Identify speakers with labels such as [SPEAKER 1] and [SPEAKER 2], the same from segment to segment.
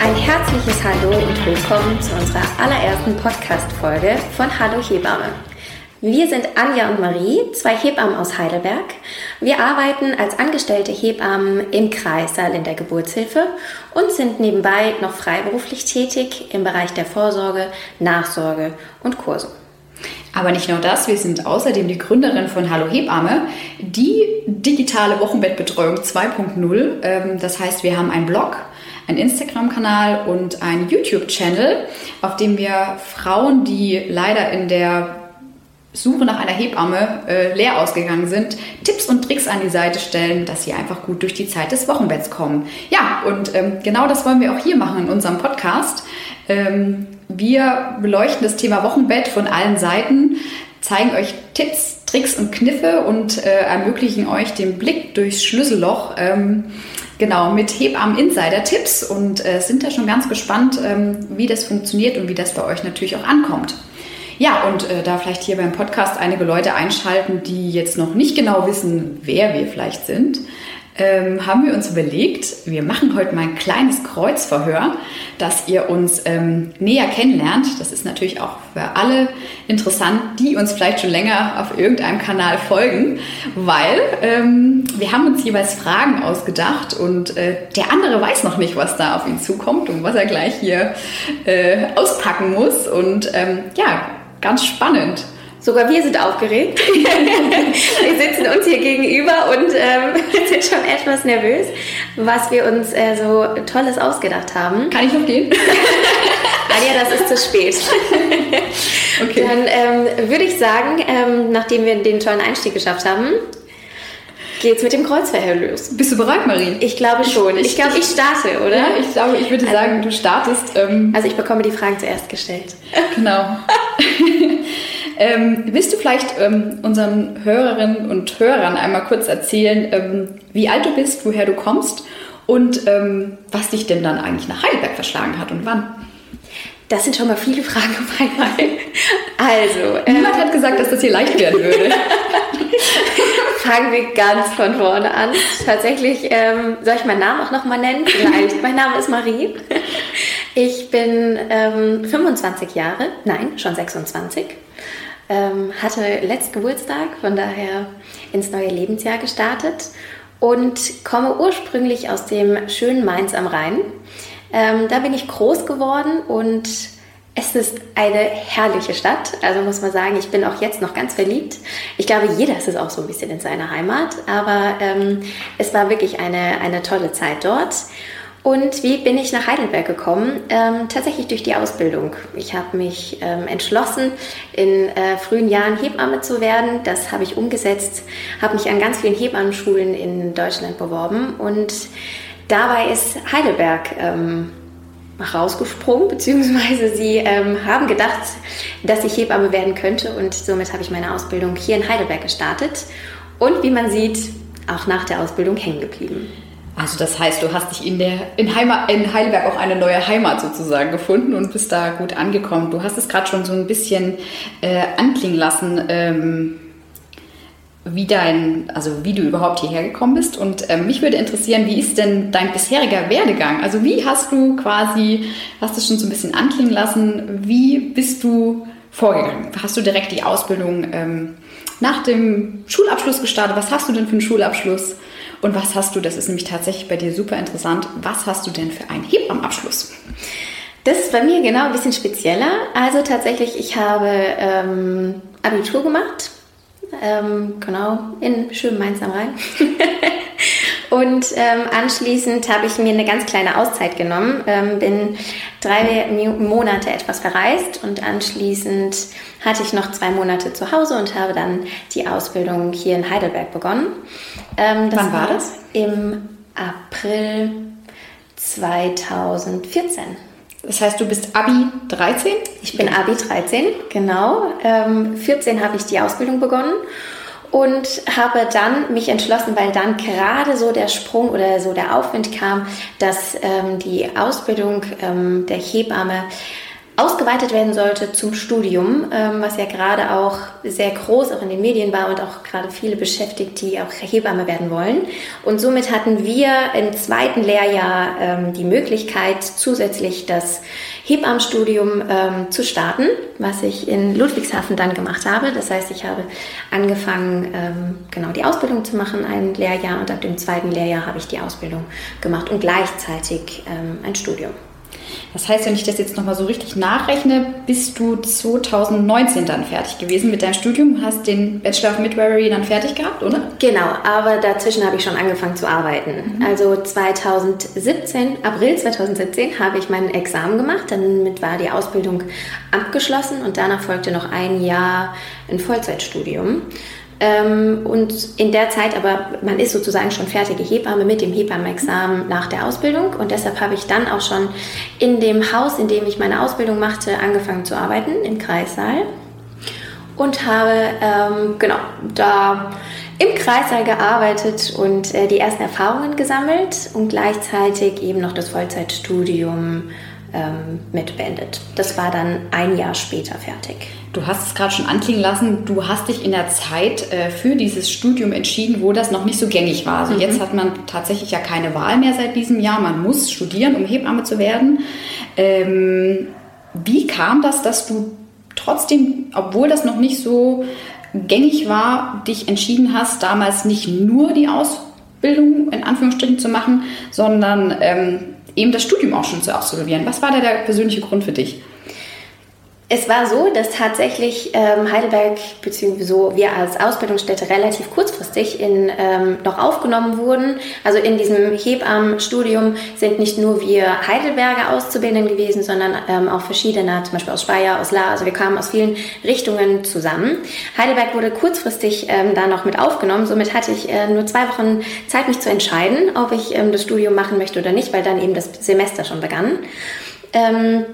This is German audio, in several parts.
[SPEAKER 1] Ein herzliches Hallo und willkommen zu unserer allerersten Podcast-Folge von Hallo Hebamme. Wir sind Anja und Marie, zwei Hebammen aus Heidelberg. Wir arbeiten als angestellte Hebammen im Kreissaal in der Geburtshilfe und sind nebenbei noch freiberuflich tätig im Bereich der Vorsorge, Nachsorge und Kurse.
[SPEAKER 2] Aber nicht nur das, wir sind außerdem die Gründerin von Hallo Hebamme, die digitale Wochenbettbetreuung 2.0. Ähm, das heißt, wir haben einen Blog, einen Instagram-Kanal und einen YouTube-Channel, auf dem wir Frauen, die leider in der Suche nach einer Hebamme äh, leer ausgegangen sind, Tipps und Tricks an die Seite stellen, dass sie einfach gut durch die Zeit des Wochenbetts kommen. Ja, und ähm, genau das wollen wir auch hier machen in unserem Podcast. Ähm, wir beleuchten das Thema Wochenbett von allen Seiten, zeigen euch Tipps, Tricks und Kniffe und äh, ermöglichen euch den Blick durchs Schlüsselloch. Ähm, Genau, mit Hebammen-Insider-Tipps und äh, sind da schon ganz gespannt, ähm, wie das funktioniert und wie das bei euch natürlich auch ankommt. Ja, und äh, da vielleicht hier beim Podcast einige Leute einschalten, die jetzt noch nicht genau wissen, wer wir vielleicht sind, ähm, haben wir uns überlegt, wir machen heute mal ein kleines Kreuzverhör, dass ihr uns ähm, näher kennenlernt. Das ist natürlich auch für alle interessant, die uns vielleicht schon länger auf irgendeinem Kanal folgen, weil ähm, wir haben uns jeweils Fragen ausgedacht und äh, der andere weiß noch nicht, was da auf ihn zukommt und was er gleich hier äh, auspacken muss. Und ähm, ja, ganz spannend.
[SPEAKER 1] Sogar wir sind aufgeregt. wir sitzen uns hier gegenüber und ähm, sind schon etwas nervös, was wir uns äh, so Tolles ausgedacht haben.
[SPEAKER 2] Kann ich noch gehen?
[SPEAKER 1] Anja, das ist zu spät. okay. Dann ähm, würde ich sagen, ähm, nachdem wir den tollen Einstieg geschafft haben, geht's mit dem Kreuzverhör los.
[SPEAKER 2] Bist du bereit, Marie?
[SPEAKER 1] Ich glaube schon. Ich, ich glaube, ich starte, oder?
[SPEAKER 2] Ja, ich glaube, ich würde also, sagen, du startest.
[SPEAKER 1] Ähm, also ich bekomme die Fragen zuerst gestellt.
[SPEAKER 2] Genau. Ähm, willst du vielleicht ähm, unseren Hörerinnen und Hörern einmal kurz erzählen, ähm, wie alt du bist, woher du kommst und ähm, was dich denn dann eigentlich nach Heidelberg verschlagen hat und wann?
[SPEAKER 1] Das sind schon mal viele Fragen auf einmal. Also,
[SPEAKER 2] niemand hat gesagt, dass das hier leicht werden würde.
[SPEAKER 1] Fangen wir ganz von vorne an. Tatsächlich, ähm, soll ich meinen Namen auch nochmal nennen? Vielleicht. mein Name ist Marie. Ich bin ähm, 25 Jahre, nein, schon 26 ähm, hatte letzt Geburtstag, von daher ins neue Lebensjahr gestartet und komme ursprünglich aus dem schönen Mainz am Rhein. Ähm, da bin ich groß geworden und es ist eine herrliche Stadt. Also muss man sagen, ich bin auch jetzt noch ganz verliebt. Ich glaube, jeder ist es auch so ein bisschen in seiner Heimat, aber ähm, es war wirklich eine, eine tolle Zeit dort. Und wie bin ich nach Heidelberg gekommen? Ähm, tatsächlich durch die Ausbildung. Ich habe mich ähm, entschlossen, in äh, frühen Jahren Hebamme zu werden. Das habe ich umgesetzt, habe mich an ganz vielen Hebammenschulen in Deutschland beworben und dabei ist Heidelberg ähm, rausgesprungen, beziehungsweise sie ähm, haben gedacht, dass ich Hebamme werden könnte und somit habe ich meine Ausbildung hier in Heidelberg gestartet und wie man sieht, auch nach der Ausbildung hängen geblieben.
[SPEAKER 2] Also das heißt, du hast dich in, der, in, Heimat, in Heidelberg auch eine neue Heimat sozusagen gefunden und bist da gut angekommen. Du hast es gerade schon so ein bisschen äh, anklingen lassen, ähm, wie dein, also wie du überhaupt hierher gekommen bist. Und ähm, mich würde interessieren, wie ist denn dein bisheriger Werdegang? Also wie hast du quasi, hast du schon so ein bisschen anklingen lassen, wie bist du vorgegangen? Hast du direkt die Ausbildung ähm, nach dem Schulabschluss gestartet? Was hast du denn für einen Schulabschluss? Und was hast du, das ist nämlich tatsächlich bei dir super interessant, was hast du denn für einen Hebammenabschluss?
[SPEAKER 1] Das ist bei mir genau ein bisschen spezieller. Also tatsächlich, ich habe ähm, Abitur gemacht, ähm, genau, in schönem Mainz am Rhein. Und ähm, anschließend habe ich mir eine ganz kleine Auszeit genommen, ähm, bin drei Monate etwas verreist und anschließend hatte ich noch zwei Monate zu Hause und habe dann die Ausbildung hier in Heidelberg begonnen.
[SPEAKER 2] Ähm, Wann war das?
[SPEAKER 1] Im April 2014.
[SPEAKER 2] Das heißt, du bist Abi 13?
[SPEAKER 1] Ich bin Abi 13, genau. Ähm, 14 habe ich die Ausbildung begonnen und habe dann mich entschlossen, weil dann gerade so der Sprung oder so der Aufwind kam, dass ähm, die Ausbildung ähm, der Hebamme ausgeweitet werden sollte zum Studium, ähm, was ja gerade auch sehr groß auch in den Medien war und auch gerade viele beschäftigt, die auch Hebamme werden wollen. Und somit hatten wir im zweiten Lehrjahr ähm, die Möglichkeit, zusätzlich das Hebammenstudium ähm, zu starten, was ich in Ludwigshafen dann gemacht habe. Das heißt, ich habe angefangen, genau die Ausbildung zu machen, ein Lehrjahr, und ab dem zweiten Lehrjahr habe ich die Ausbildung gemacht und gleichzeitig ein Studium.
[SPEAKER 2] Das heißt, wenn ich das jetzt nochmal so richtig nachrechne, bist du 2019 dann fertig gewesen mit deinem Studium, hast den Bachelor of Midwifery dann fertig gehabt, oder?
[SPEAKER 1] Genau, aber dazwischen habe ich schon angefangen zu arbeiten. Mhm. Also 2017, April 2017 habe ich mein Examen gemacht, damit war die Ausbildung abgeschlossen und danach folgte noch ein Jahr ein Vollzeitstudium. Ähm, und in der Zeit aber, man ist sozusagen schon fertige Hebamme mit dem Hebammenexamen nach der Ausbildung. Und deshalb habe ich dann auch schon in dem Haus, in dem ich meine Ausbildung machte, angefangen zu arbeiten, im Kreissaal. Und habe ähm, genau da im Kreissaal gearbeitet und äh, die ersten Erfahrungen gesammelt und gleichzeitig eben noch das Vollzeitstudium ähm, mitbeendet. Das war dann ein Jahr später fertig.
[SPEAKER 2] Du hast es gerade schon anklingen lassen, du hast dich in der Zeit äh, für dieses Studium entschieden, wo das noch nicht so gängig war. Also mhm. jetzt hat man tatsächlich ja keine Wahl mehr seit diesem Jahr. Man muss studieren, um Hebamme zu werden. Ähm, wie kam das, dass du trotzdem, obwohl das noch nicht so gängig war, dich entschieden hast, damals nicht nur die Ausbildung in Anführungsstrichen zu machen, sondern ähm, eben das Studium auch schon zu absolvieren? Was war da der persönliche Grund für dich?
[SPEAKER 1] Es war so, dass tatsächlich ähm, Heidelberg bzw. So wir als Ausbildungsstätte relativ kurzfristig in, ähm, noch aufgenommen wurden. Also in diesem Hebammenstudium sind nicht nur wir Heidelberger Auszubildenden gewesen, sondern ähm, auch verschiedene, zum Beispiel aus Speyer, aus La. Also wir kamen aus vielen Richtungen zusammen. Heidelberg wurde kurzfristig ähm, da noch mit aufgenommen. Somit hatte ich äh, nur zwei Wochen Zeit, mich zu entscheiden, ob ich ähm, das Studium machen möchte oder nicht, weil dann eben das Semester schon begann. Ähm,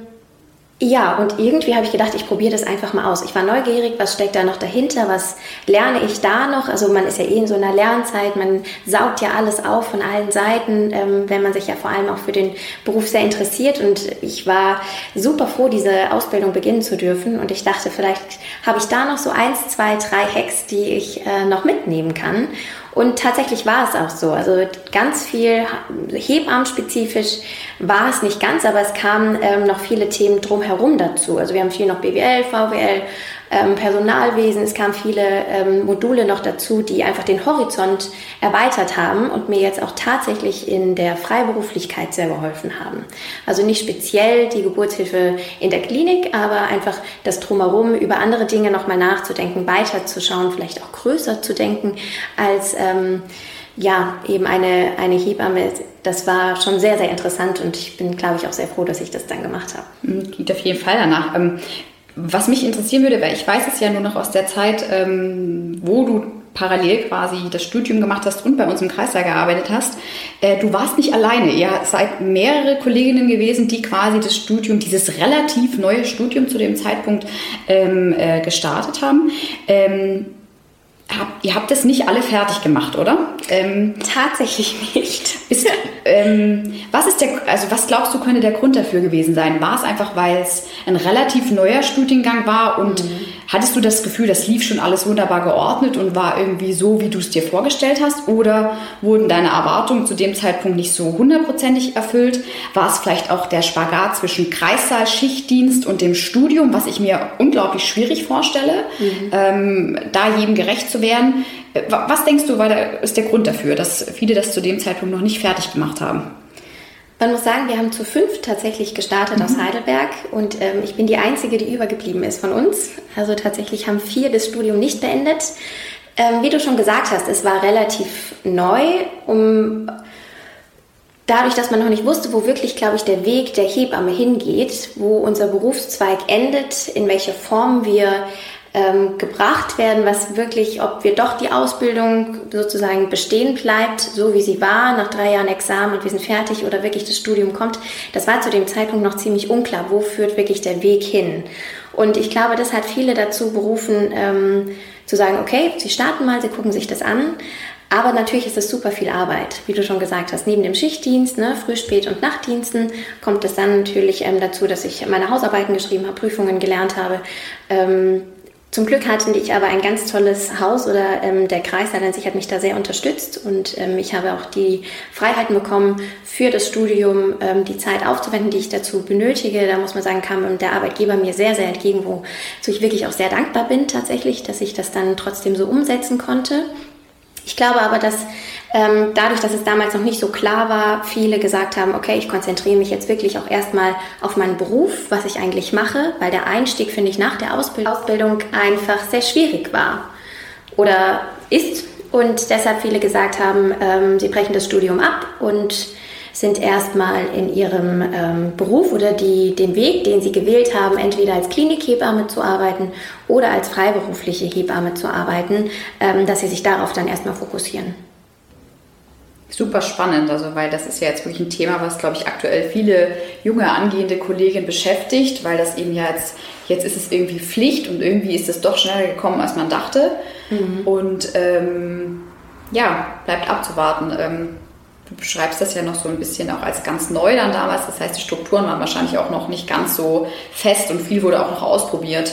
[SPEAKER 1] ja, und irgendwie habe ich gedacht, ich probiere das einfach mal aus. Ich war neugierig, was steckt da noch dahinter, was lerne ich da noch? Also man ist ja eh in so einer Lernzeit, man saugt ja alles auf von allen Seiten, ähm, wenn man sich ja vor allem auch für den Beruf sehr interessiert. Und ich war super froh, diese Ausbildung beginnen zu dürfen. Und ich dachte, vielleicht habe ich da noch so eins, zwei, drei Hacks, die ich äh, noch mitnehmen kann. Und tatsächlich war es auch so. Also ganz viel Hebammenspezifisch war es nicht ganz, aber es kamen ähm, noch viele Themen drumherum dazu. Also wir haben viel noch BWL, VWL, ähm, Personalwesen. Es kamen viele ähm, Module noch dazu, die einfach den Horizont erweitert haben und mir jetzt auch tatsächlich in der Freiberuflichkeit sehr geholfen haben. Also nicht speziell die Geburtshilfe in der Klinik, aber einfach das Drumherum über andere Dinge nochmal nachzudenken, weiterzuschauen, vielleicht auch größer zu denken als ähm, ja, eben eine, eine Hebamme, das war schon sehr, sehr interessant und ich bin, glaube ich, auch sehr froh, dass ich das dann gemacht habe.
[SPEAKER 2] Geht auf jeden Fall danach. Was mich interessieren würde, weil ich weiß es ja nur noch aus der Zeit, ähm, wo du parallel quasi das Studium gemacht hast und bei uns im Kreistag gearbeitet hast. Äh, du warst nicht alleine. Ihr seid mehrere Kolleginnen gewesen, die quasi das Studium, dieses relativ neue Studium zu dem Zeitpunkt ähm, äh, gestartet haben. Ähm, hab, ihr habt das nicht alle fertig gemacht, oder?
[SPEAKER 1] Ähm, Tatsächlich nicht.
[SPEAKER 2] Ist, ähm, was ist der, also was glaubst du, könnte der Grund dafür gewesen sein? War es einfach, weil es ein relativ neuer Studiengang war und mhm. hattest du das Gefühl, das lief schon alles wunderbar geordnet und war irgendwie so, wie du es dir vorgestellt hast? Oder wurden deine Erwartungen zu dem Zeitpunkt nicht so hundertprozentig erfüllt? War es vielleicht auch der Spagat zwischen Kreissaal, Schichtdienst und dem Studium, was ich mir unglaublich schwierig vorstelle, mhm. ähm, da jedem gerecht zu werden? Was denkst du, war der, ist der Grund dafür, dass viele das zu dem Zeitpunkt noch nicht fertig gemacht haben?
[SPEAKER 1] Man muss sagen, wir haben zu fünf tatsächlich gestartet mhm. aus Heidelberg und ähm, ich bin die Einzige, die übergeblieben ist von uns. Also tatsächlich haben vier das Studium nicht beendet. Ähm, wie du schon gesagt hast, es war relativ neu, um dadurch, dass man noch nicht wusste, wo wirklich, glaube ich, der Weg der Hebamme hingeht, wo unser Berufszweig endet, in welcher Form wir ähm, gebracht werden, was wirklich, ob wir doch die Ausbildung sozusagen bestehen bleibt, so wie sie war, nach drei Jahren Examen und wir sind fertig oder wirklich das Studium kommt, das war zu dem Zeitpunkt noch ziemlich unklar, wo führt wirklich der Weg hin. Und ich glaube, das hat viele dazu berufen, ähm, zu sagen, okay, sie starten mal, sie gucken sich das an. Aber natürlich ist es super viel Arbeit, wie du schon gesagt hast. Neben dem Schichtdienst, ne, Früh-, Spät- und Nachtdiensten kommt es dann natürlich ähm, dazu, dass ich meine Hausarbeiten geschrieben habe, Prüfungen gelernt habe. Ähm, zum Glück hatte ich aber ein ganz tolles Haus oder ähm, der Kreisleiter an sich hat mich da sehr unterstützt und ähm, ich habe auch die Freiheiten bekommen, für das Studium ähm, die Zeit aufzuwenden, die ich dazu benötige. Da muss man sagen, kam der Arbeitgeber mir sehr, sehr entgegen, wozu ich wirklich auch sehr dankbar bin tatsächlich, dass ich das dann trotzdem so umsetzen konnte. Ich glaube aber, dass ähm, dadurch, dass es damals noch nicht so klar war, viele gesagt haben, okay, ich konzentriere mich jetzt wirklich auch erstmal auf meinen Beruf, was ich eigentlich mache, weil der Einstieg, finde ich, nach der Ausbildung einfach sehr schwierig war oder ist. Und deshalb viele gesagt haben, ähm, sie brechen das Studium ab und sind erstmal in ihrem ähm, Beruf oder die, den Weg, den sie gewählt haben, entweder als Klinikhebamme zu arbeiten oder als freiberufliche Hebamme zu arbeiten, ähm, dass sie sich darauf dann erstmal fokussieren.
[SPEAKER 2] Super spannend, also weil das ist ja jetzt wirklich ein Thema, was glaube ich aktuell viele junge angehende Kolleginnen beschäftigt, weil das eben ja jetzt, jetzt ist es irgendwie Pflicht und irgendwie ist es doch schneller gekommen, als man dachte. Mhm. Und ähm, ja, bleibt abzuwarten. Du beschreibst das ja noch so ein bisschen auch als ganz neu dann damals. Das heißt, die Strukturen waren wahrscheinlich auch noch nicht ganz so fest und viel wurde auch noch ausprobiert.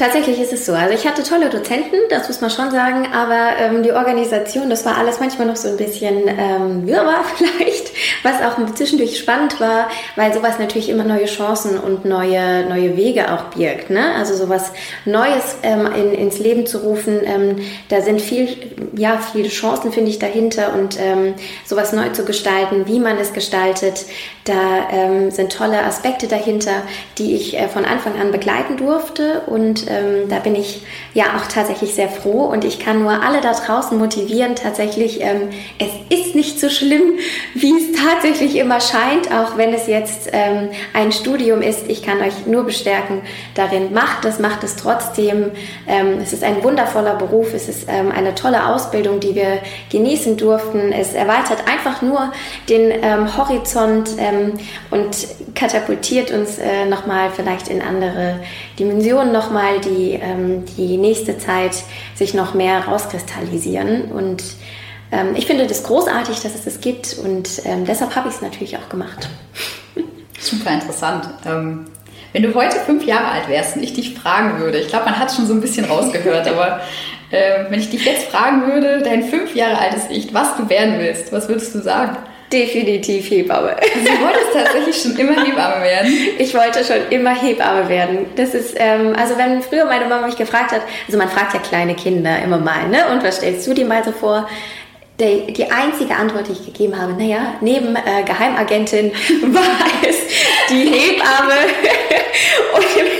[SPEAKER 1] Tatsächlich ist es so. Also ich hatte tolle Dozenten, das muss man schon sagen, aber ähm, die Organisation, das war alles manchmal noch so ein bisschen ähm, wirrwarr vielleicht, was auch zwischendurch spannend war, weil sowas natürlich immer neue Chancen und neue, neue Wege auch birgt. Ne? Also sowas Neues ähm, in, ins Leben zu rufen, ähm, da sind viel, ja, viele Chancen, finde ich, dahinter und ähm, sowas neu zu gestalten, wie man es gestaltet, da ähm, sind tolle Aspekte dahinter, die ich äh, von Anfang an begleiten durfte und ähm, da bin ich ja auch tatsächlich sehr froh und ich kann nur alle da draußen motivieren, tatsächlich, ähm, es ist nicht so schlimm, wie es tatsächlich immer scheint, auch wenn es jetzt ähm, ein Studium ist. Ich kann euch nur bestärken darin, macht es, macht es trotzdem. Ähm, es ist ein wundervoller Beruf, es ist ähm, eine tolle Ausbildung, die wir genießen durften. Es erweitert einfach nur den ähm, Horizont und katapultiert uns äh, nochmal vielleicht in andere Dimensionen nochmal, die ähm, die nächste Zeit sich noch mehr rauskristallisieren. Und ähm, ich finde das großartig, dass es das gibt und ähm, deshalb habe ich es natürlich auch gemacht.
[SPEAKER 2] Super interessant. Ähm, wenn du heute fünf Jahre alt wärst und ich dich fragen würde, ich glaube, man hat es schon so ein bisschen rausgehört, aber äh, wenn ich dich jetzt fragen würde, dein fünf Jahre altes Ich, was du werden willst, was würdest du sagen?
[SPEAKER 1] Definitiv Hebamme.
[SPEAKER 2] Also du wolltest tatsächlich schon immer Hebamme werden?
[SPEAKER 1] Ich wollte schon immer Hebamme werden. Das ist, ähm, also wenn früher meine Mama mich gefragt hat, also man fragt ja kleine Kinder immer mal, ne? Und was stellst du dir mal so vor? Die, die einzige Antwort, die ich gegeben habe, naja, neben äh, Geheimagentin war es die Hebamme und im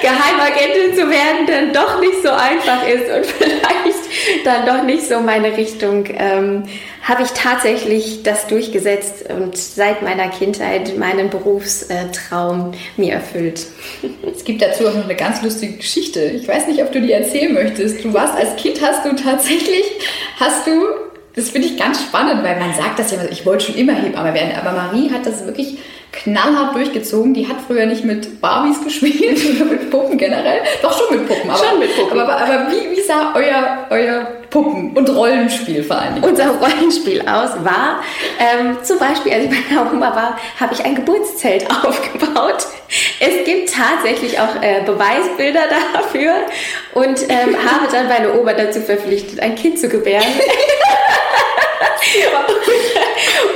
[SPEAKER 1] Geheimagentin zu werden dann doch nicht so einfach ist und vielleicht dann doch nicht so meine Richtung. Ähm, habe ich tatsächlich das durchgesetzt und seit meiner Kindheit meinen Berufstraum mir erfüllt.
[SPEAKER 2] Es gibt dazu auch noch eine ganz lustige Geschichte. Ich weiß nicht, ob du die erzählen möchtest. Du warst als Kind, hast du tatsächlich, hast du, das finde ich ganz spannend, weil man sagt das ja, ich wollte schon immer Hebamme werden, aber Marie hat das wirklich knallhart durchgezogen. Die hat früher nicht mit Barbies gespielt oder mit Puppen generell. Doch schon mit Puppen. Aber,
[SPEAKER 1] schon mit Puppen.
[SPEAKER 2] Aber, aber, aber wie, wie sah euer, euer Puppen- und Rollenspiel vor allen Dingen?
[SPEAKER 1] Unser Rollenspiel aus war, ähm, zum Beispiel, als ich bei der Oma war, habe ich ein Geburtszelt aufgebaut. Es gibt tatsächlich auch äh, Beweisbilder dafür und ähm, habe dann meine Oma dazu verpflichtet, ein Kind zu gebären.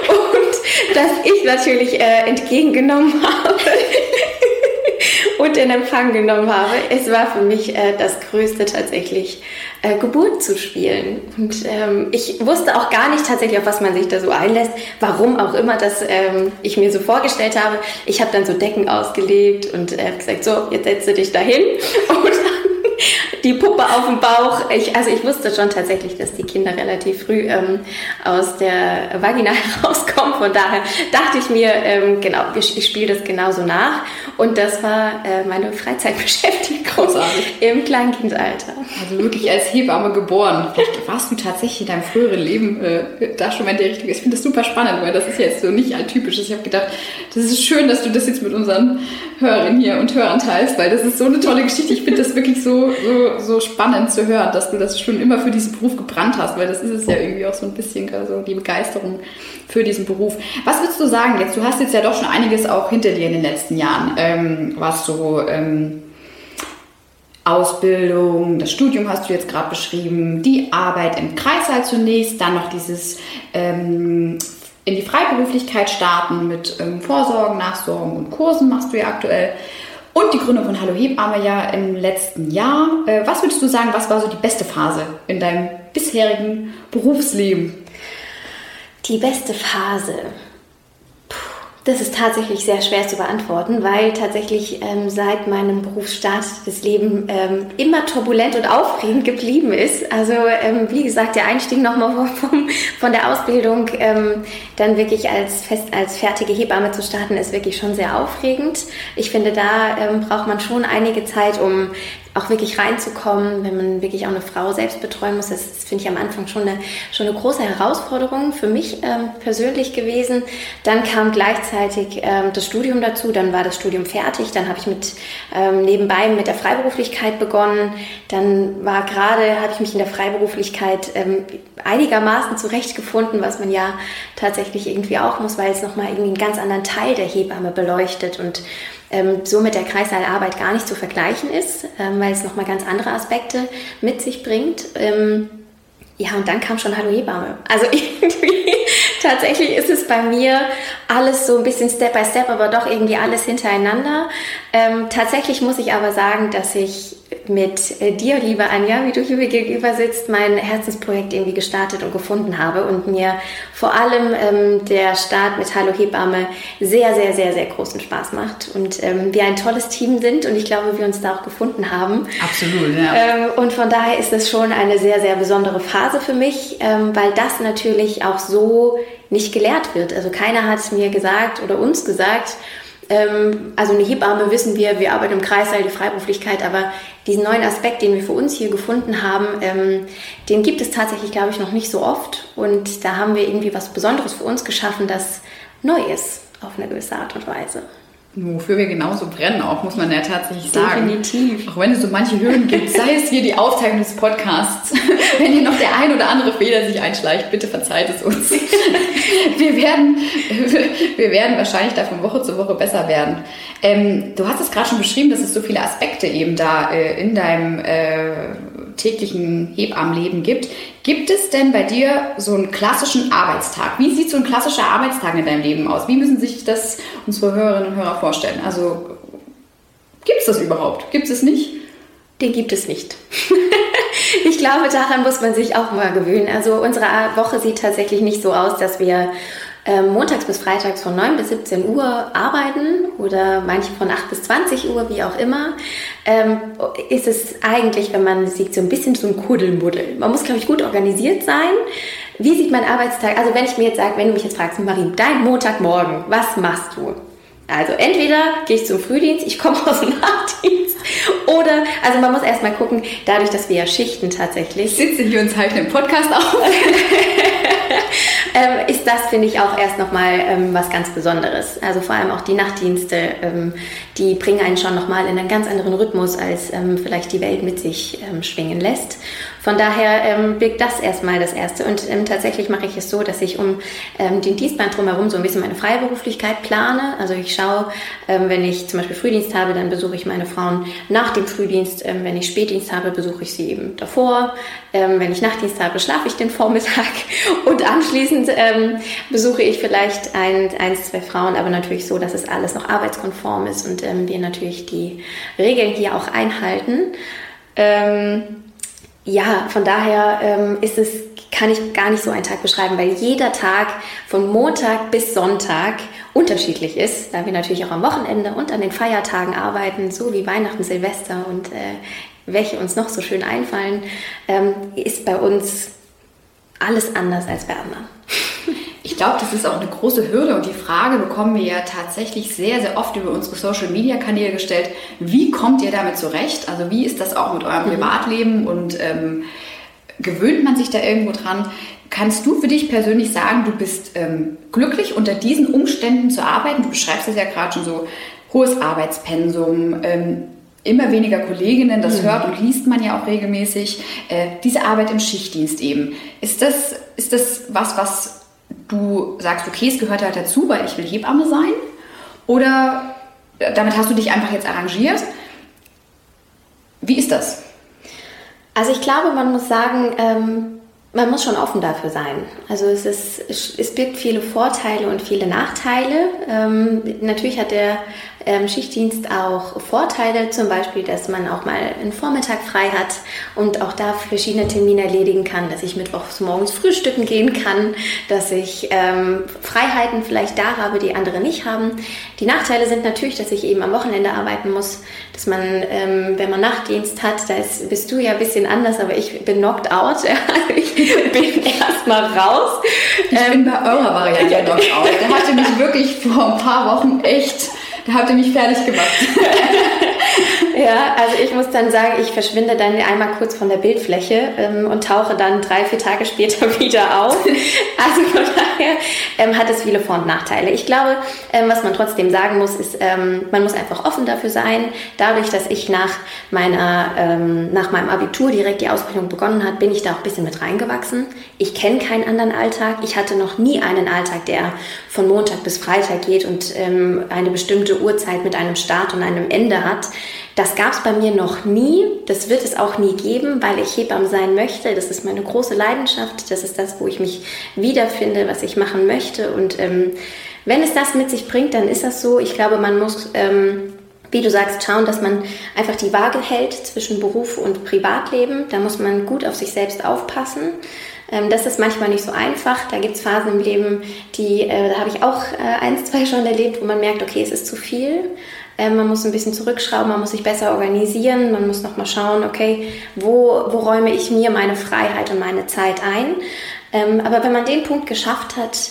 [SPEAKER 1] und das ich natürlich äh, entgegengenommen habe und in Empfang genommen habe. Es war für mich äh, das Größte tatsächlich, äh, Geburt zu spielen. Und ähm, ich wusste auch gar nicht tatsächlich, auf was man sich da so einlässt, warum auch immer das ähm, ich mir so vorgestellt habe. Ich habe dann so Decken ausgelegt und äh, gesagt, so, jetzt setze dich dahin und die Puppe auf dem Bauch. Ich, also ich wusste schon tatsächlich, dass die Kinder relativ früh ähm, aus der Vagina herauskommen. Von daher dachte ich mir, ähm, genau, ich, ich spiele das genauso nach. Und das war äh, meine Freizeitbeschäftigung
[SPEAKER 2] Großartig.
[SPEAKER 1] im Kleinkindalter.
[SPEAKER 2] Also wirklich als Hebamme geboren. Vielleicht warst du tatsächlich in deinem früheren Leben äh, da schon mal in der Richtung. Ich finde das super spannend, weil das ist jetzt so nicht alltypisch. Ich habe gedacht, das ist schön, dass du das jetzt mit unseren Hörerinnen hier und Hörern teilst, weil das ist so eine tolle Geschichte. Ich finde das wirklich so, so, so spannend zu hören, dass du das schon immer für diesen Beruf gebrannt hast, weil das ist es ja irgendwie auch so ein bisschen so die Begeisterung für diesen Beruf. Was würdest du sagen jetzt? Du hast jetzt ja doch schon einiges auch hinter dir in den letzten Jahren, ähm, was so ähm, Ausbildung, das Studium hast du jetzt gerade beschrieben, die Arbeit im Kreißsaal zunächst, dann noch dieses ähm, in die Freiberuflichkeit starten mit ähm, Vorsorgen, Nachsorgen und Kursen machst du ja aktuell. Und die Gründung von Hallo Hebamme ja im letzten Jahr. Äh, was würdest du sagen, was war so die beste Phase in deinem bisherigen Berufsleben?
[SPEAKER 1] Die beste Phase. Das ist tatsächlich sehr schwer zu beantworten, weil tatsächlich ähm, seit meinem Berufsstart das Leben ähm, immer turbulent und aufregend geblieben ist. Also ähm, wie gesagt, der Einstieg nochmal vom, von der Ausbildung ähm, dann wirklich als, fest, als fertige Hebamme zu starten, ist wirklich schon sehr aufregend. Ich finde, da ähm, braucht man schon einige Zeit, um auch wirklich reinzukommen, wenn man wirklich auch eine Frau selbst betreuen muss. Das, das finde ich am Anfang schon eine, schon eine große Herausforderung für mich ähm, persönlich gewesen. Dann kam gleichzeitig ähm, das Studium dazu, dann war das Studium fertig, dann habe ich mit ähm, nebenbei mit der Freiberuflichkeit begonnen. Dann war gerade, habe ich mich in der Freiberuflichkeit ähm, einigermaßen zurechtgefunden, was man ja tatsächlich irgendwie auch muss, weil es nochmal irgendwie einen ganz anderen Teil der Hebamme beleuchtet und ähm, so mit der Kreissaalarbeit gar nicht zu vergleichen ist, ähm, weil es nochmal ganz andere Aspekte mit sich bringt. Ähm, ja, und dann kam schon Hallo Hebamme. Also irgendwie, tatsächlich ist es bei mir alles so ein bisschen Step by Step, aber doch irgendwie alles hintereinander. Ähm, tatsächlich muss ich aber sagen, dass ich mit äh, dir, liebe Anja, wie du hier mir gegenüber sitzt, mein Herzensprojekt irgendwie gestartet und gefunden habe und mir vor allem ähm, der Start mit Hallo Hebamme sehr, sehr, sehr, sehr großen Spaß macht und ähm, wir ein tolles Team sind und ich glaube, wir uns da auch gefunden haben.
[SPEAKER 2] Absolut, ja.
[SPEAKER 1] Ähm, und von daher ist es schon eine sehr, sehr besondere Phase für mich, ähm, weil das natürlich auch so nicht gelehrt wird. Also keiner hat es mir gesagt oder uns gesagt, also eine Hebamme wissen wir, wir arbeiten im Kreißsaal, die Freiberuflichkeit, aber diesen neuen Aspekt, den wir für uns hier gefunden haben, ähm, den gibt es tatsächlich, glaube ich, noch nicht so oft. Und da haben wir irgendwie was Besonderes für uns geschaffen, das neu ist auf eine gewisse Art und Weise.
[SPEAKER 2] Wofür wir genauso brennen, auch muss man ja tatsächlich sagen.
[SPEAKER 1] Definitiv.
[SPEAKER 2] Auch wenn es so manche Hürden gibt, sei es hier die Aufzeichnung des Podcasts. Wenn hier noch der ein oder andere Fehler sich einschleicht, bitte verzeiht es uns. Wir werden, wir werden wahrscheinlich da von Woche zu Woche besser werden. Ähm, du hast es gerade schon beschrieben, dass es so viele Aspekte eben da äh, in deinem äh, täglichen Hebammenleben gibt. Gibt es denn bei dir so einen klassischen Arbeitstag? Wie sieht so ein klassischer Arbeitstag in deinem Leben aus? Wie müssen sich das unsere Hörerinnen und Hörer vorstellen? Also gibt es das überhaupt? Gibt es nicht?
[SPEAKER 1] Den gibt es nicht. ich glaube, daran muss man sich auch mal gewöhnen. Also unsere Woche sieht tatsächlich nicht so aus, dass wir montags bis freitags von 9 bis 17 Uhr arbeiten oder manche von 8 bis 20 Uhr, wie auch immer, ähm, ist es eigentlich, wenn man sieht, so ein bisschen so ein Kuddelmuddel. Man muss, glaube ich, gut organisiert sein. Wie sieht mein Arbeitstag? Also wenn ich mir jetzt sage, wenn du mich jetzt fragst, Marie, dein Montagmorgen, was machst du? Also entweder gehe ich zum Frühdienst, ich komme aus dem Nachtdienst oder, also man muss erstmal gucken, dadurch, dass wir ja Schichten tatsächlich.
[SPEAKER 2] Ich sitze hier und zeichne einen Podcast auf.
[SPEAKER 1] ähm, ist das, finde ich, auch erst nochmal ähm, was ganz Besonderes. Also vor allem auch die Nachtdienste, ähm, die bringen einen schon nochmal in einen ganz anderen Rhythmus, als ähm, vielleicht die Welt mit sich ähm, schwingen lässt. Von daher ähm, birgt das erstmal das Erste. Und ähm, tatsächlich mache ich es so, dass ich um ähm, den Dienstplan drumherum so ein bisschen meine Freiberuflichkeit plane. Also ich schaue, ähm, wenn ich zum Beispiel Frühdienst habe, dann besuche ich meine Frauen nach dem Frühdienst. Ähm, wenn ich Spätdienst habe, besuche ich sie eben davor. Ähm, wenn ich Nachtdienst habe, schlafe ich den Vormittag. Und anschließend besuche ich vielleicht ein, eins, zwei Frauen, aber natürlich so, dass es alles noch arbeitskonform ist und wir natürlich die Regeln hier auch einhalten. Ähm, ja, von daher ähm, ist es, kann ich gar nicht so einen Tag beschreiben, weil jeder Tag von Montag bis Sonntag unterschiedlich ist, da wir natürlich auch am Wochenende und an den Feiertagen arbeiten, so wie Weihnachten, Silvester und äh, welche uns noch so schön einfallen, ähm, ist bei uns alles anders als bei anderen.
[SPEAKER 2] Ich glaube, das ist auch eine große Hürde und die Frage bekommen wir ja tatsächlich sehr, sehr oft über unsere Social-Media-Kanäle gestellt. Wie kommt ihr damit zurecht? Also wie ist das auch mit eurem mhm. Privatleben und ähm, gewöhnt man sich da irgendwo dran? Kannst du für dich persönlich sagen, du bist ähm, glücklich unter diesen Umständen zu arbeiten? Du beschreibst es ja gerade schon so, hohes Arbeitspensum, ähm, immer weniger Kolleginnen, das mhm. hört und liest man ja auch regelmäßig. Äh, diese Arbeit im Schichtdienst eben. Ist das, ist das was, was du sagst, okay, es gehört halt dazu, weil ich will Hebamme sein? Oder damit hast du dich einfach jetzt arrangiert? Wie ist das?
[SPEAKER 1] Also ich glaube, man muss sagen, ähm, man muss schon offen dafür sein. Also es, ist, es birgt viele Vorteile und viele Nachteile. Ähm, natürlich hat der ähm, Schichtdienst auch Vorteile, zum Beispiel, dass man auch mal einen Vormittag frei hat und auch da verschiedene Termine erledigen kann, dass ich mittwochs morgens frühstücken gehen kann, dass ich ähm, Freiheiten vielleicht da habe, die andere nicht haben. Die Nachteile sind natürlich, dass ich eben am Wochenende arbeiten muss, dass man, ähm, wenn man Nachtdienst hat, da ist, bist du ja ein bisschen anders, aber ich bin knocked out. ich bin erstmal raus.
[SPEAKER 2] Ich bin bei eurer Variante knocked out. Der hatte mich wirklich vor ein paar Wochen echt da habt ihr mich fertig gemacht.
[SPEAKER 1] ja, also ich muss dann sagen, ich verschwinde dann einmal kurz von der Bildfläche ähm, und tauche dann drei, vier Tage später wieder auf. Also von daher ähm, hat es viele Vor- und Nachteile. Ich glaube, ähm, was man trotzdem sagen muss, ist, ähm, man muss einfach offen dafür sein. Dadurch, dass ich nach meiner, ähm, nach meinem Abitur direkt die Ausbildung begonnen hat, bin ich da auch ein bisschen mit reingewachsen. Ich kenne keinen anderen Alltag. Ich hatte noch nie einen Alltag, der von Montag bis Freitag geht und ähm, eine bestimmte Uhrzeit mit einem Start und einem Ende hat. Das gab es bei mir noch nie. Das wird es auch nie geben, weil ich Hebamme sein möchte. Das ist meine große Leidenschaft. Das ist das, wo ich mich wiederfinde, was ich machen möchte. Und ähm, wenn es das mit sich bringt, dann ist das so. Ich glaube, man muss, ähm, wie du sagst, schauen, dass man einfach die Waage hält zwischen Beruf und Privatleben. Da muss man gut auf sich selbst aufpassen. Ähm, das ist manchmal nicht so einfach. Da gibt es Phasen im Leben, die, äh, da habe ich auch äh, eins, zwei schon erlebt, wo man merkt, okay, es ist zu viel. Ähm, man muss ein bisschen zurückschrauben, man muss sich besser organisieren, man muss nochmal schauen, okay, wo, wo räume ich mir meine Freiheit und meine Zeit ein. Ähm, aber wenn man den Punkt geschafft hat,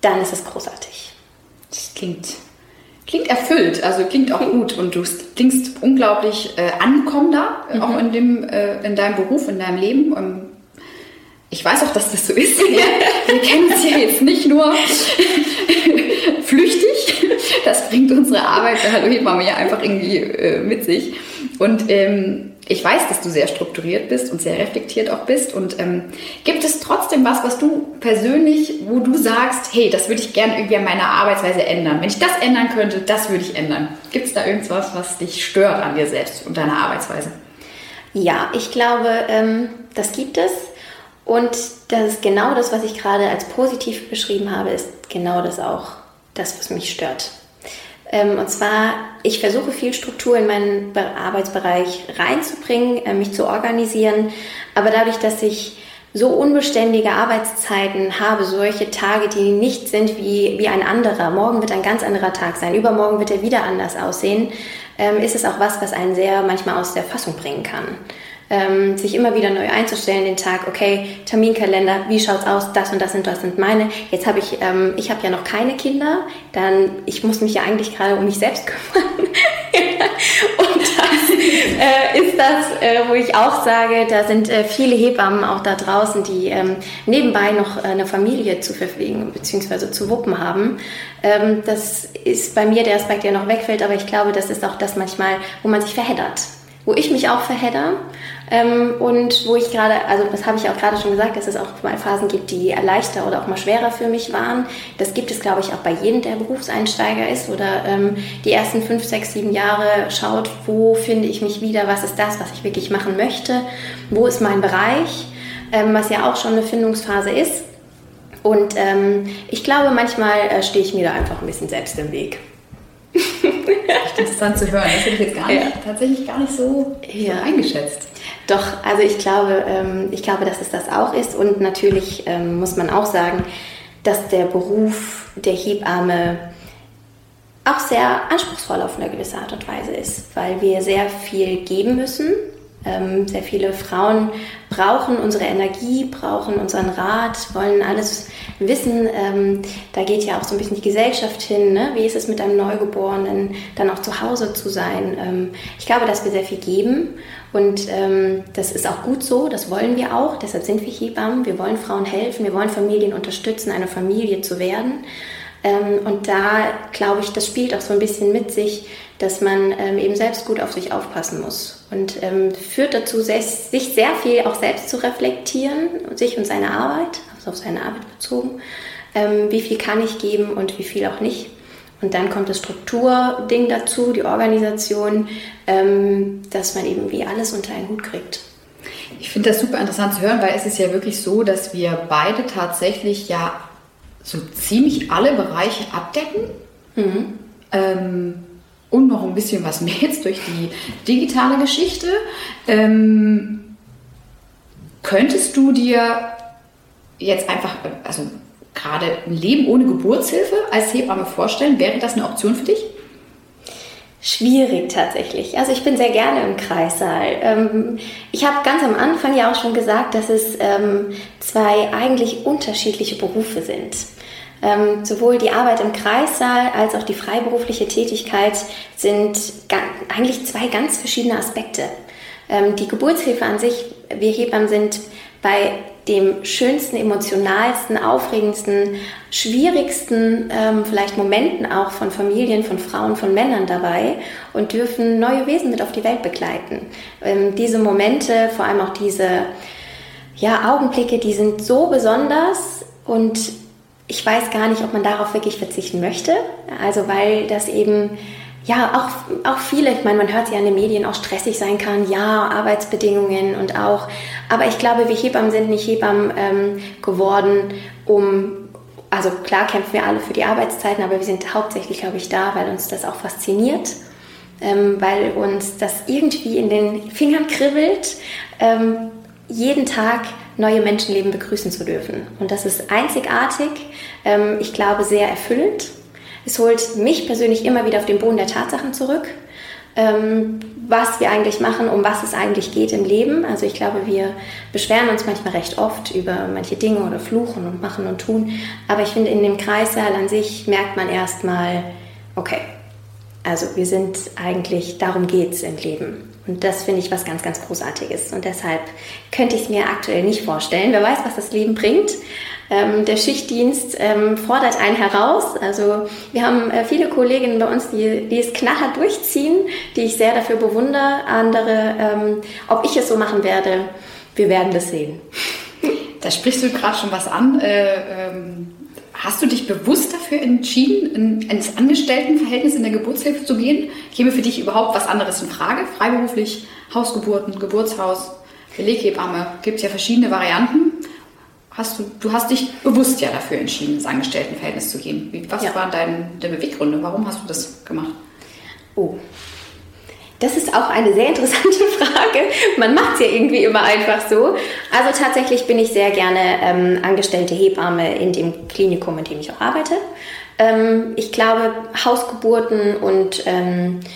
[SPEAKER 1] dann ist es großartig.
[SPEAKER 2] Das klingt klingt erfüllt, also klingt auch gut und du klingst unglaublich äh, ankommender, mhm. auch in, dem, äh, in deinem Beruf, in deinem Leben. Ähm, ich weiß auch, dass das so ist. Wir, wir kennen es ja jetzt nicht nur flüchtig. Das bringt unsere Arbeit bei Hallo Hebamme ja einfach irgendwie äh, mit sich. Und ähm, ich weiß, dass du sehr strukturiert bist und sehr reflektiert auch bist. Und ähm, gibt es trotzdem was, was du persönlich, wo du sagst, hey, das würde ich gerne irgendwie an meiner Arbeitsweise ändern. Wenn ich das ändern könnte, das würde ich ändern. Gibt es da irgendwas, was dich stört an dir selbst und deiner Arbeitsweise?
[SPEAKER 1] Ja, ich glaube, ähm, das gibt es. Und das ist genau das, was ich gerade als positiv beschrieben habe, ist genau das auch, das, was mich stört. Ähm, und zwar, ich versuche viel Struktur in meinen Arbeitsbereich reinzubringen, äh, mich zu organisieren, aber dadurch, dass ich so unbeständige Arbeitszeiten habe, solche Tage, die nicht sind wie, wie ein anderer. Morgen wird ein ganz anderer Tag sein, übermorgen wird er wieder anders aussehen, ähm, ist es auch was, was einen sehr manchmal aus der Fassung bringen kann ähm, sich immer wieder neu einzustellen, den Tag, okay, Terminkalender, wie schaut's aus, das und das und das sind meine. Jetzt habe ich, ähm, ich habe ja noch keine Kinder, dann, ich muss mich ja eigentlich gerade um mich selbst kümmern. und das äh, ist das, äh, wo ich auch sage, da sind äh, viele Hebammen auch da draußen, die ähm, nebenbei noch äh, eine Familie zu verpflegen bzw. zu wuppen haben. Ähm, das ist bei mir der Aspekt, der noch wegfällt, aber ich glaube, das ist auch das manchmal, wo man sich verheddert wo ich mich auch verhedder ähm, und wo ich gerade, also das habe ich auch gerade schon gesagt, dass es auch mal Phasen gibt, die leichter oder auch mal schwerer für mich waren. Das gibt es, glaube ich, auch bei jedem, der Berufseinsteiger ist oder ähm, die ersten fünf, sechs, sieben Jahre schaut, wo finde ich mich wieder, was ist das, was ich wirklich machen möchte, wo ist mein Bereich, ähm, was ja auch schon eine Findungsphase ist. Und ähm, ich glaube, manchmal äh, stehe ich mir da einfach ein bisschen selbst im Weg.
[SPEAKER 2] Interessant zu hören. Das hätte ich jetzt gar nicht, ja. tatsächlich gar nicht so, ja. so, eingeschätzt.
[SPEAKER 1] Doch, also ich glaube, ähm, ich glaube, dass es das auch ist. Und natürlich ähm, muss man auch sagen, dass der Beruf der Hebamme auch sehr anspruchsvoll auf eine gewisse Art und Weise ist, weil wir sehr viel geben müssen ähm, sehr viele Frauen brauchen unsere Energie, brauchen unseren Rat, wollen alles wissen. Ähm, da geht ja auch so ein bisschen die Gesellschaft hin. Ne? Wie ist es mit einem Neugeborenen, dann auch zu Hause zu sein? Ähm, ich glaube, dass wir sehr viel geben und ähm, das ist auch gut so, das wollen wir auch. Deshalb sind wir Hebammen. Wir wollen Frauen helfen, wir wollen Familien unterstützen, eine Familie zu werden. Ähm, und da glaube ich, das spielt auch so ein bisschen mit sich, dass man ähm, eben selbst gut auf sich aufpassen muss. Und ähm, führt dazu, sich sehr viel auch selbst zu reflektieren, sich und seine Arbeit, also auf seine Arbeit bezogen. Ähm, wie viel kann ich geben und wie viel auch nicht. Und dann kommt das Strukturding dazu, die Organisation, ähm, dass man eben wie alles unter einen Hut kriegt.
[SPEAKER 2] Ich finde das super interessant zu hören, weil es ist ja wirklich so, dass wir beide tatsächlich ja so ziemlich alle Bereiche abdecken. Mhm. Ähm, und noch ein bisschen was mehr jetzt durch die digitale Geschichte. Ähm, könntest du dir jetzt einfach, also gerade ein Leben ohne Geburtshilfe als Hebamme vorstellen? Wäre das eine Option für dich?
[SPEAKER 1] Schwierig tatsächlich. Also ich bin sehr gerne im Kreissaal. Ähm, ich habe ganz am Anfang ja auch schon gesagt, dass es ähm, zwei eigentlich unterschiedliche Berufe sind. Ähm, sowohl die Arbeit im Kreissaal als auch die freiberufliche Tätigkeit sind eigentlich zwei ganz verschiedene Aspekte. Ähm, die Geburtshilfe an sich, wir Hebammen sind bei dem schönsten, emotionalsten, aufregendsten, schwierigsten ähm, vielleicht Momenten auch von Familien, von Frauen, von Männern dabei und dürfen neue Wesen mit auf die Welt begleiten. Ähm, diese Momente, vor allem auch diese ja, Augenblicke, die sind so besonders und ich weiß gar nicht, ob man darauf wirklich verzichten möchte. Also weil das eben ja auch, auch viele, ich meine, man hört ja in den Medien auch stressig sein kann, ja, Arbeitsbedingungen und auch, aber ich glaube, wir Hebammen sind nicht Hebammen ähm, geworden, um, also klar kämpfen wir alle für die Arbeitszeiten, aber wir sind hauptsächlich, glaube ich, da, weil uns das auch fasziniert. Ähm, weil uns das irgendwie in den Fingern kribbelt, ähm, jeden Tag neue Menschenleben begrüßen zu dürfen. Und das ist einzigartig, ähm, ich glaube sehr erfüllend. Es holt mich persönlich immer wieder auf den Boden der Tatsachen zurück, ähm, was wir eigentlich machen, um was es eigentlich geht im Leben. Also ich glaube, wir beschweren uns manchmal recht oft über manche Dinge oder fluchen und machen und tun. Aber ich finde, in dem Kreissaal an sich merkt man erstmal, okay, also wir sind eigentlich, darum geht es im Leben. Und das finde ich was ganz, ganz Großartiges. Und deshalb könnte ich es mir aktuell nicht vorstellen. Wer weiß, was das Leben bringt. Ähm, der Schichtdienst ähm, fordert einen heraus. Also wir haben äh, viele Kolleginnen bei uns, die, die es knallhart durchziehen, die ich sehr dafür bewundere. Andere, ähm, ob ich es so machen werde, wir werden das sehen.
[SPEAKER 2] Da sprichst du gerade schon was an. Äh, ähm, Hast du dich bewusst dafür entschieden, in, ins Angestelltenverhältnis in der Geburtshilfe zu gehen? Käme für dich überhaupt was anderes in Frage? Freiberuflich, Hausgeburten, Geburtshaus, Beleghebamme, gibt es ja verschiedene Varianten. Hast du, du hast dich bewusst ja dafür entschieden, ins Angestelltenverhältnis zu gehen. Was ja. waren deine, Beweggründe? Warum hast du das gemacht?
[SPEAKER 1] Oh, das ist auch eine sehr interessante Frage. Man macht es ja irgendwie immer einfach so. Also tatsächlich bin ich sehr gerne ähm, angestellte Hebamme in dem Klinikum, in dem ich auch arbeite. Ähm, ich glaube, Hausgeburten und ähm, äh,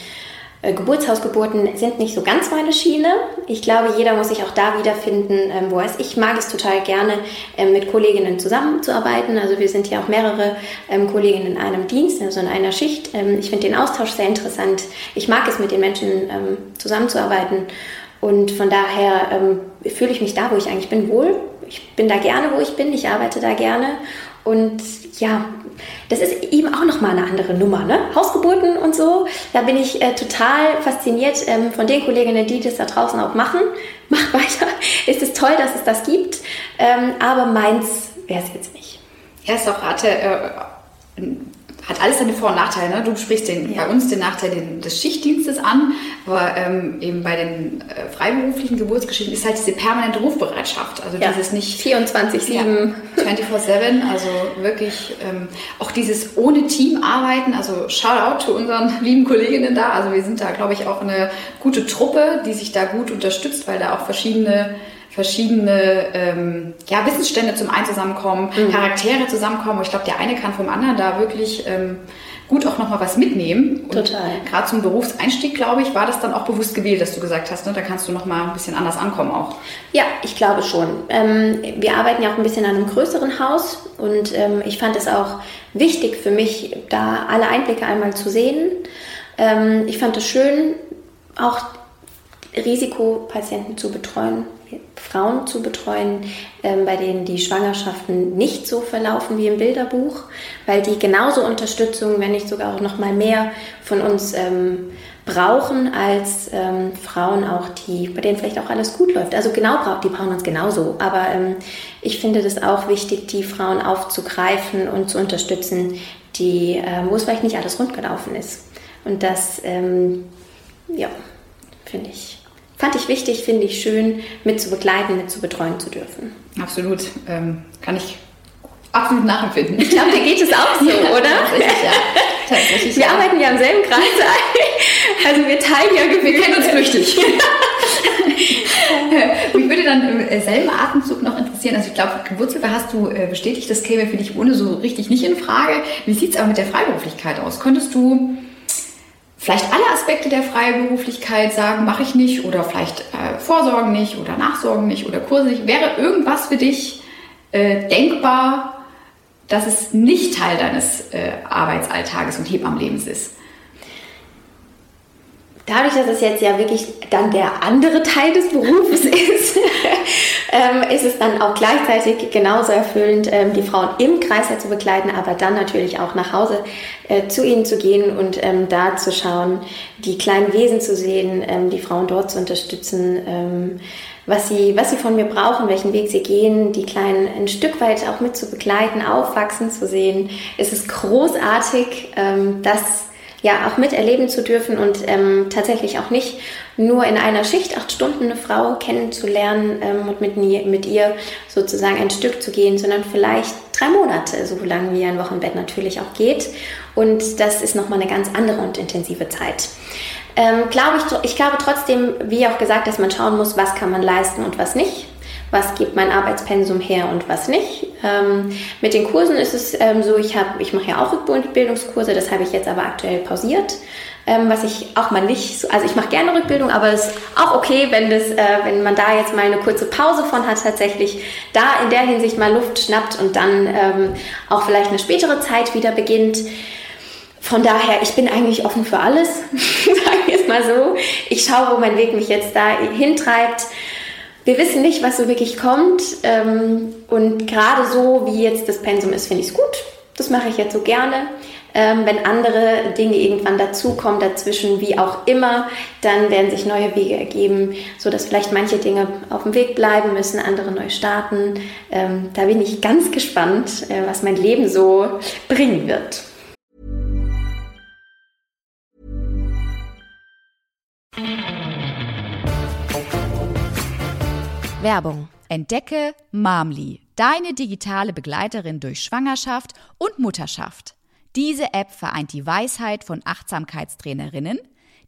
[SPEAKER 1] Geburtshausgeburten sind nicht so ganz meine Schiene. Ich glaube, jeder muss sich auch da wiederfinden, ähm, wo er ist. Ich mag es total gerne, ähm, mit Kolleginnen zusammenzuarbeiten. Also wir sind ja auch mehrere ähm, Kolleginnen in einem Dienst, also in einer Schicht. Ähm, ich finde den Austausch sehr interessant. Ich mag es, mit den Menschen ähm, zusammenzuarbeiten. Und von daher ähm, fühle ich mich da, wo ich eigentlich bin, wohl. Ich bin da gerne, wo ich bin. Ich arbeite da gerne. Und ja, das ist eben auch nochmal eine andere Nummer, ne? Hausgeburten und so. Da bin ich äh, total fasziniert ähm, von den Kolleginnen, die das da draußen auch machen. Mach weiter. Es ist toll, dass es das gibt. Ähm, aber meins wäre es jetzt nicht.
[SPEAKER 2] Ja, ist auch hatte, äh, hat alles seine Vor- und Nachteile. Ne? Du sprichst den, ja. bei uns den Nachteil des Schichtdienstes an, aber ähm, eben bei den äh, freiberuflichen Geburtsgeschichten ist halt diese permanente Rufbereitschaft. Also ja. dieses nicht
[SPEAKER 1] 24-7. Ja,
[SPEAKER 2] 24-7, also wirklich ähm, auch dieses ohne Team arbeiten. Also Shoutout zu unseren lieben Kolleginnen da. Also wir sind da, glaube ich, auch eine gute Truppe, die sich da gut unterstützt, weil da auch verschiedene verschiedene ähm, ja, Wissensstände zum einen zusammenkommen, mhm. Charaktere zusammenkommen. Und ich glaube, der eine kann vom anderen da wirklich ähm, gut auch nochmal was mitnehmen. Und
[SPEAKER 1] Total.
[SPEAKER 2] Gerade zum Berufseinstieg, glaube ich, war das dann auch bewusst gewählt, dass du gesagt hast, ne? da kannst du nochmal ein bisschen anders ankommen auch.
[SPEAKER 1] Ja, ich glaube schon. Ähm, wir arbeiten ja auch ein bisschen an einem größeren Haus und ähm, ich fand es auch wichtig für mich, da alle Einblicke einmal zu sehen. Ähm, ich fand es schön, auch Risikopatienten zu betreuen, Frauen zu betreuen, ähm, bei denen die Schwangerschaften nicht so verlaufen wie im Bilderbuch, weil die genauso Unterstützung, wenn nicht sogar auch noch mal mehr von uns ähm, brauchen als ähm, Frauen auch, die bei denen vielleicht auch alles gut läuft. Also genau, die brauchen uns genauso. Aber ähm, ich finde das auch wichtig, die Frauen aufzugreifen und zu unterstützen, die, äh, wo es vielleicht nicht alles rund gelaufen ist. Und das, ähm, ja, finde ich fand ich wichtig, finde ich schön, mit zu begleiten, mit zu betreuen zu dürfen.
[SPEAKER 2] Absolut. Ähm, kann ich absolut nachempfinden.
[SPEAKER 1] Ich glaube, dir geht es auch so, oder?
[SPEAKER 2] Tatsächlich, ja. Tatsächlich,
[SPEAKER 1] wir ja. arbeiten ja im selben Kreis. Also wir teilen ja
[SPEAKER 2] Wir kennen uns flüchtig. Mich würde dann im selben Atemzug noch interessieren, also ich glaube, Geburtshilfe hast du äh, bestätigt, das käme für dich ohne so richtig nicht in Frage. Wie sieht es aber mit der Freiberuflichkeit aus? Könntest du vielleicht alle Aspekte der Freiberuflichkeit sagen, mache ich nicht oder vielleicht äh, Vorsorgen nicht oder Nachsorgen nicht oder Kurse nicht. Wäre irgendwas für dich äh, denkbar, dass es nicht Teil deines äh, Arbeitsalltages und Hebammenlebens ist?
[SPEAKER 1] Dadurch, dass es jetzt ja wirklich dann der andere Teil des Berufes ist, ähm, ist es dann auch gleichzeitig genauso erfüllend, ähm, die Frauen im Kreis zu begleiten, aber dann natürlich auch nach Hause äh, zu ihnen zu gehen und ähm, da zu schauen, die kleinen Wesen zu sehen, ähm, die Frauen dort zu unterstützen ähm, was sie, was sie von mir brauchen, welchen Weg sie gehen, die Kleinen ein Stück weit auch mit zu begleiten, aufwachsen zu sehen. Es ist großartig, ähm, das ja auch miterleben zu dürfen und ähm, tatsächlich auch nicht nur in einer Schicht acht Stunden eine Frau kennenzulernen ähm, und mit, mit ihr sozusagen ein Stück zu gehen, sondern vielleicht drei Monate, so lange wie ein Wochenbett natürlich auch geht. Und das ist nochmal eine ganz andere und intensive Zeit. Ähm, glaube ich, ich glaube trotzdem, wie auch gesagt, dass man schauen muss, was kann man leisten und was nicht was gibt mein Arbeitspensum her und was nicht. Ähm, mit den Kursen ist es ähm, so, ich, hab, ich mache ja auch Rückbildungskurse, das habe ich jetzt aber aktuell pausiert. Ähm, was ich auch mal nicht, so, also ich mache gerne Rückbildung, aber es ist auch okay, wenn, das, äh, wenn man da jetzt mal eine kurze Pause von hat, tatsächlich da in der Hinsicht mal Luft schnappt und dann ähm, auch vielleicht eine spätere Zeit wieder beginnt. Von daher, ich bin eigentlich offen für alles, sagen wir es mal so. Ich schaue, wo mein Weg mich jetzt da hintreibt wir wissen nicht, was so wirklich kommt. Ähm, und gerade so, wie jetzt das Pensum ist, finde ich es gut. Das mache ich jetzt so gerne. Ähm, wenn andere Dinge irgendwann dazukommen, dazwischen, wie auch immer, dann werden sich neue Wege ergeben, sodass vielleicht manche Dinge auf dem Weg bleiben müssen, andere neu starten. Ähm, da bin ich ganz gespannt, äh, was mein Leben so bringen wird.
[SPEAKER 3] Werbung. Entdecke Mamli, deine digitale Begleiterin durch Schwangerschaft und Mutterschaft. Diese App vereint die Weisheit von Achtsamkeitstrainerinnen,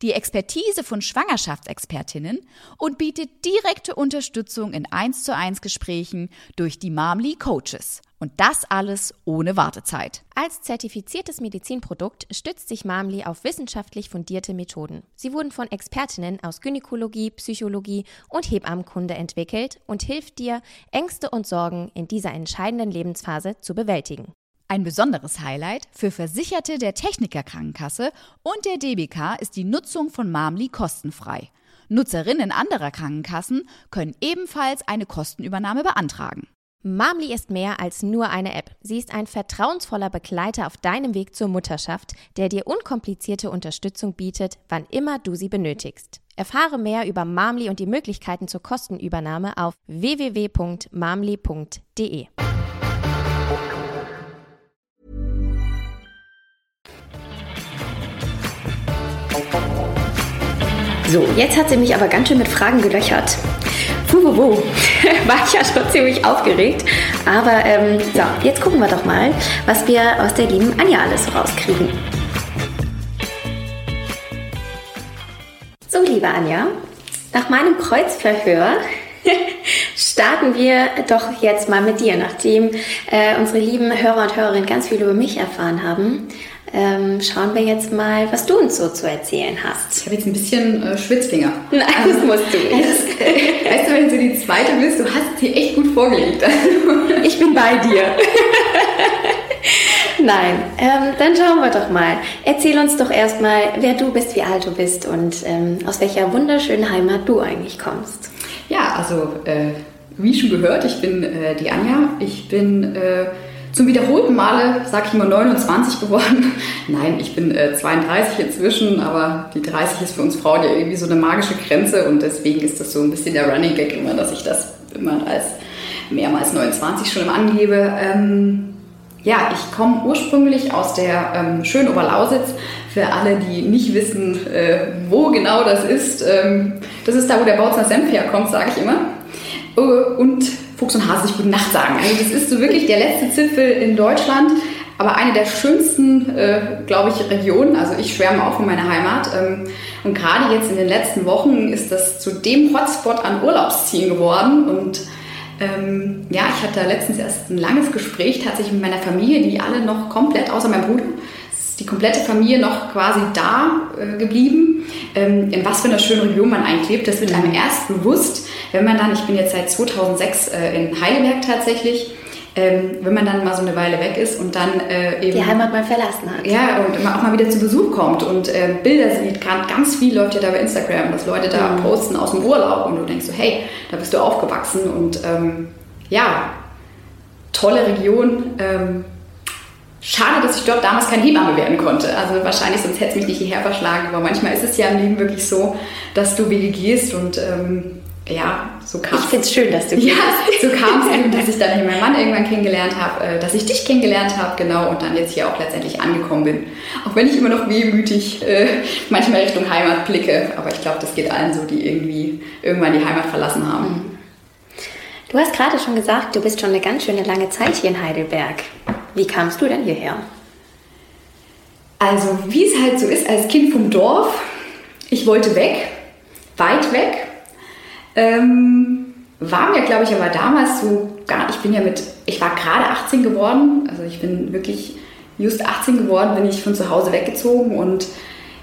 [SPEAKER 3] die Expertise von Schwangerschaftsexpertinnen und bietet direkte Unterstützung in 1 zu 1 Gesprächen durch die Mamli Coaches Und das alles ohne Wartezeit.
[SPEAKER 1] Als zertifiziertes Medizinprodukt stützt sich Mamli auf wissenschaftlich fundierte Methoden. Sie wurden von Expertinnen aus Gynäkologie, Psychologie und Hebammenkunde entwickelt und hilft dir, Ängste und Sorgen in dieser entscheidenden Lebensphase zu bewältigen.
[SPEAKER 3] Ein besonderes Highlight für Versicherte der Techniker Krankenkasse und der DBK ist die Nutzung von Mamli kostenfrei. Nutzerinnen anderer Krankenkassen können ebenfalls eine Kostenübernahme beantragen.
[SPEAKER 1] Mamli ist mehr als nur eine App. Sie ist ein vertrauensvoller Begleiter auf deinem Weg zur Mutterschaft, der dir unkomplizierte Unterstützung bietet, wann immer du sie benötigst. Erfahre mehr über Mamli und die Möglichkeiten zur Kostenübernahme auf www.mamli.de. So, jetzt hat sie mich aber ganz schön mit Fragen gelöchert. Puh, war ich ja schon ziemlich aufgeregt. Aber ähm, so, jetzt gucken wir doch mal, was wir aus der lieben Anja alles rauskriegen. So, liebe Anja, nach meinem Kreuzverhör starten wir doch jetzt mal mit dir, nachdem äh, unsere lieben Hörer und Hörerinnen ganz viel über mich erfahren haben ähm, schauen wir jetzt mal, was du uns so zu erzählen hast.
[SPEAKER 2] Ich habe jetzt ein bisschen äh, Schwitzfinger.
[SPEAKER 1] Nein, also, das musst du nicht.
[SPEAKER 2] Also, weißt du, wenn du die zweite bist, du hast sie echt gut vorgelegt.
[SPEAKER 1] ich bin bei dir. Nein, ähm, dann schauen wir doch mal. Erzähl uns doch erstmal, wer du bist, wie alt du bist und ähm, aus welcher wunderschönen Heimat du eigentlich kommst.
[SPEAKER 2] Ja, also äh, wie schon gehört, ich bin äh, die Anja. Ich bin äh, zum wiederholten Male, sag ich mal, 29 geworden. Nein, ich bin äh, 32 inzwischen, aber die 30 ist für uns Frauen ja irgendwie so eine magische Grenze und deswegen ist das so ein bisschen der Running Gag immer, dass ich das immer als mehrmals 29 schon immer angebe. Ähm, ja, ich komme ursprünglich aus der ähm, schönen Oberlausitz. Für alle, die nicht wissen, äh, wo genau das ist, ähm, das ist da, wo der Bautzner Senf herkommt, sage ich immer. Uh, und Fuchs und Hase sich gute Nacht sagen. Also das ist so wirklich der letzte Zipfel in Deutschland, aber eine der schönsten, äh, glaube ich, Regionen. Also ich schwärme auch von meiner Heimat. Ähm, und gerade jetzt in den letzten Wochen ist das zu dem Hotspot an Urlaubszielen geworden. Und ähm, ja, ich hatte letztens erst ein langes Gespräch tatsächlich mit meiner Familie, die alle noch komplett, außer meinem Bruder, die komplette Familie noch quasi da äh, geblieben. Ähm, in was für einer schönen Region man eigentlich lebt, das wird einem erst bewusst, wenn man dann, ich bin jetzt seit 2006 äh, in Heidelberg tatsächlich, ähm, wenn man dann mal so eine Weile weg ist und dann äh, eben...
[SPEAKER 1] Die Heimat mal verlassen hat.
[SPEAKER 2] Ja, und auch mal wieder zu Besuch kommt und äh, Bilder sieht. Gerade ganz viel läuft ja da bei Instagram, dass Leute da mhm. posten aus dem Urlaub und du denkst so, hey, da bist du aufgewachsen und ähm, ja, tolle Region. Ähm, Schade, dass ich dort damals keine Hebamme werden konnte. Also wahrscheinlich, sonst hätte es mich nicht hierher verschlagen. Aber manchmal ist es ja im Leben wirklich so, dass du Wege gehst und ähm, ja, so kam
[SPEAKER 1] es. Ich finde es schön, dass du
[SPEAKER 2] Ja, so kam es eben, dass ich dann meinen Mann irgendwann kennengelernt habe, äh, dass ich dich kennengelernt habe, genau, und dann jetzt hier auch letztendlich angekommen bin. Auch wenn ich immer noch wehmütig äh, manchmal Richtung Heimat blicke, aber ich glaube, das geht allen so, die irgendwie irgendwann die Heimat verlassen haben. Mhm.
[SPEAKER 1] Du hast gerade schon gesagt, du bist schon eine ganz schöne lange Zeit hier in Heidelberg. Wie kamst du denn hierher?
[SPEAKER 2] Also, wie es halt so ist als Kind vom Dorf, ich wollte weg, weit weg. Ähm, war mir, glaube ich, aber damals so gar, ich bin ja mit, ich war gerade 18 geworden, also ich bin wirklich just 18 geworden, bin ich von zu Hause weggezogen und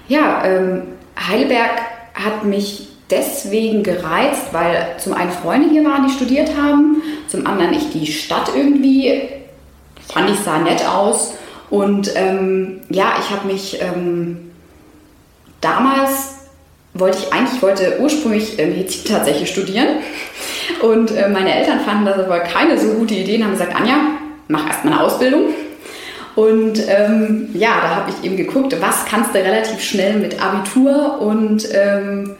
[SPEAKER 2] ja, ähm, Heidelberg hat mich deswegen gereizt, weil zum einen Freunde hier waren, die studiert haben, zum anderen ich die Stadt irgendwie fand ich sah nett aus. Und ähm, ja, ich habe mich ähm, damals wollte ich eigentlich, wollte ursprünglich äh, Medizin tatsächlich studieren. Und äh, meine Eltern fanden das aber keine so gute Idee und haben gesagt, Anja, mach erstmal eine Ausbildung. Und ähm, ja, da habe ich eben geguckt, was kannst du relativ schnell mit Abitur und ähm,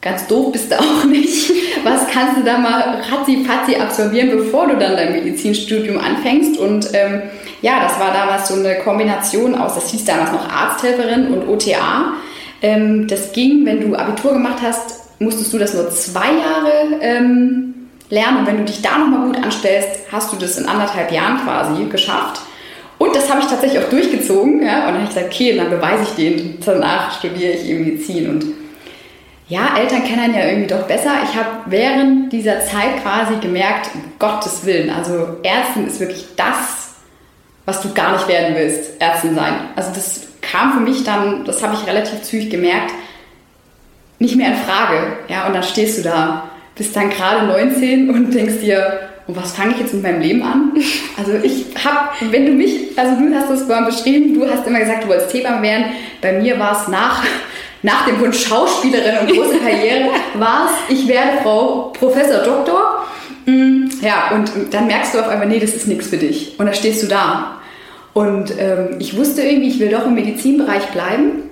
[SPEAKER 2] ganz doof bist du auch nicht. Was kannst du da mal ratzi-fatzi absolvieren, bevor du dann dein Medizinstudium anfängst? Und ähm, ja, das war damals so eine Kombination aus, das hieß damals noch Arzthelferin und OTA. Ähm, das ging, wenn du Abitur gemacht hast, musstest du das nur zwei Jahre ähm, lernen. Und wenn du dich da nochmal gut anstellst, hast du das in anderthalb Jahren quasi geschafft. Und das habe ich tatsächlich auch durchgezogen. Ja? Und dann habe ich gesagt, okay, dann beweise ich den. Danach studiere ich Medizin. Und ja, Eltern kennen ja irgendwie doch besser. Ich habe während dieser Zeit quasi gemerkt, um Gottes Willen, also Ärztin ist wirklich das, was du gar nicht werden willst, Ärztin sein. Also das kam für mich dann, das habe ich relativ zügig gemerkt, nicht mehr in Frage. Ja, und dann stehst du da, bist dann gerade 19 und denkst dir, und was fange ich jetzt mit meinem Leben an? Also ich habe, wenn du mich, also du hast das vorhin beschrieben, du hast immer gesagt, du wolltest Hebamme werden. Bei mir war es nach, nach dem Wunsch Schauspielerin und große Karriere, war es, ich werde Frau Professor Doktor. Mm, ja, und dann merkst du auf einmal, nee, das ist nichts für dich. Und da stehst du da. Und ähm, ich wusste irgendwie, ich will doch im Medizinbereich bleiben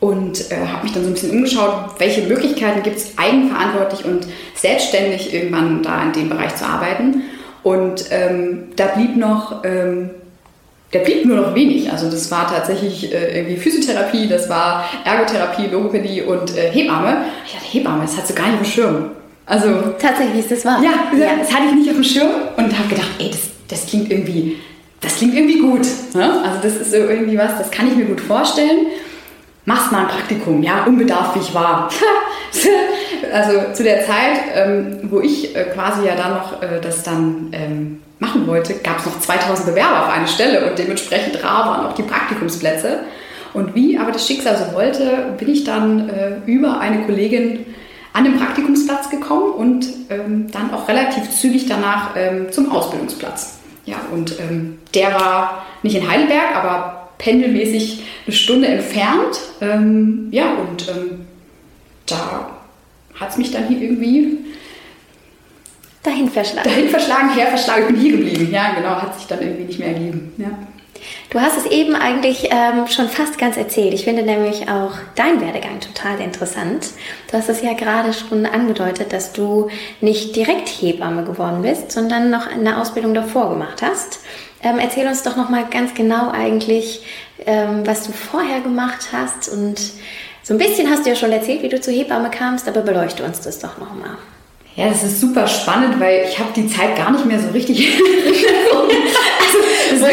[SPEAKER 2] und äh, habe mich dann so ein bisschen umgeschaut, welche Möglichkeiten gibt es, eigenverantwortlich und selbstständig irgendwann da in dem Bereich zu arbeiten. Und ähm, da blieb noch, ähm, da blieb nur noch wenig. Also das war tatsächlich äh, irgendwie Physiotherapie, das war Ergotherapie, Logopädie und äh, Hebamme. Ich dachte, Hebamme, das hat so gar nicht auf dem Schirm.
[SPEAKER 1] Also tatsächlich ist das wahr.
[SPEAKER 2] Ja, ja, das hatte ich nicht auf dem Schirm und habe gedacht, ey, das, das klingt irgendwie, das klingt irgendwie gut. Ne? Also das ist so irgendwie was, das kann ich mir gut vorstellen machst mal ein Praktikum, ja, unbedarft wie ich war. also zu der Zeit, ähm, wo ich äh, quasi ja dann noch äh, das dann ähm, machen wollte, gab es noch 2000 Bewerber auf eine Stelle und dementsprechend rar waren auch die Praktikumsplätze. Und wie aber das Schicksal so wollte, bin ich dann äh, über eine Kollegin an den Praktikumsplatz gekommen und ähm, dann auch relativ zügig danach ähm, zum Ausbildungsplatz. Ja, und ähm, der war nicht in Heidelberg, aber pendelmäßig eine Stunde entfernt. Ähm, ja, und ähm, da hat es mich dann hier irgendwie
[SPEAKER 1] dahin verschlagen.
[SPEAKER 2] Dahin verschlagen, her verschlagen. Ich bin hier geblieben. Ja, genau, hat sich dann irgendwie nicht mehr ergeben. Ja.
[SPEAKER 1] Du hast es eben eigentlich ähm, schon fast ganz erzählt. Ich finde nämlich auch dein Werdegang total interessant. Du hast es ja gerade schon angedeutet, dass du nicht direkt Hebamme geworden bist, sondern noch eine Ausbildung davor gemacht hast. Ähm, erzähl uns doch noch mal ganz genau eigentlich, ähm, was du vorher gemacht hast und so ein bisschen hast du ja schon erzählt, wie du zur Hebamme kamst, aber beleuchte uns das doch noch mal.
[SPEAKER 2] Ja, das ist super spannend, weil ich habe die Zeit gar nicht mehr so richtig. also, das, das,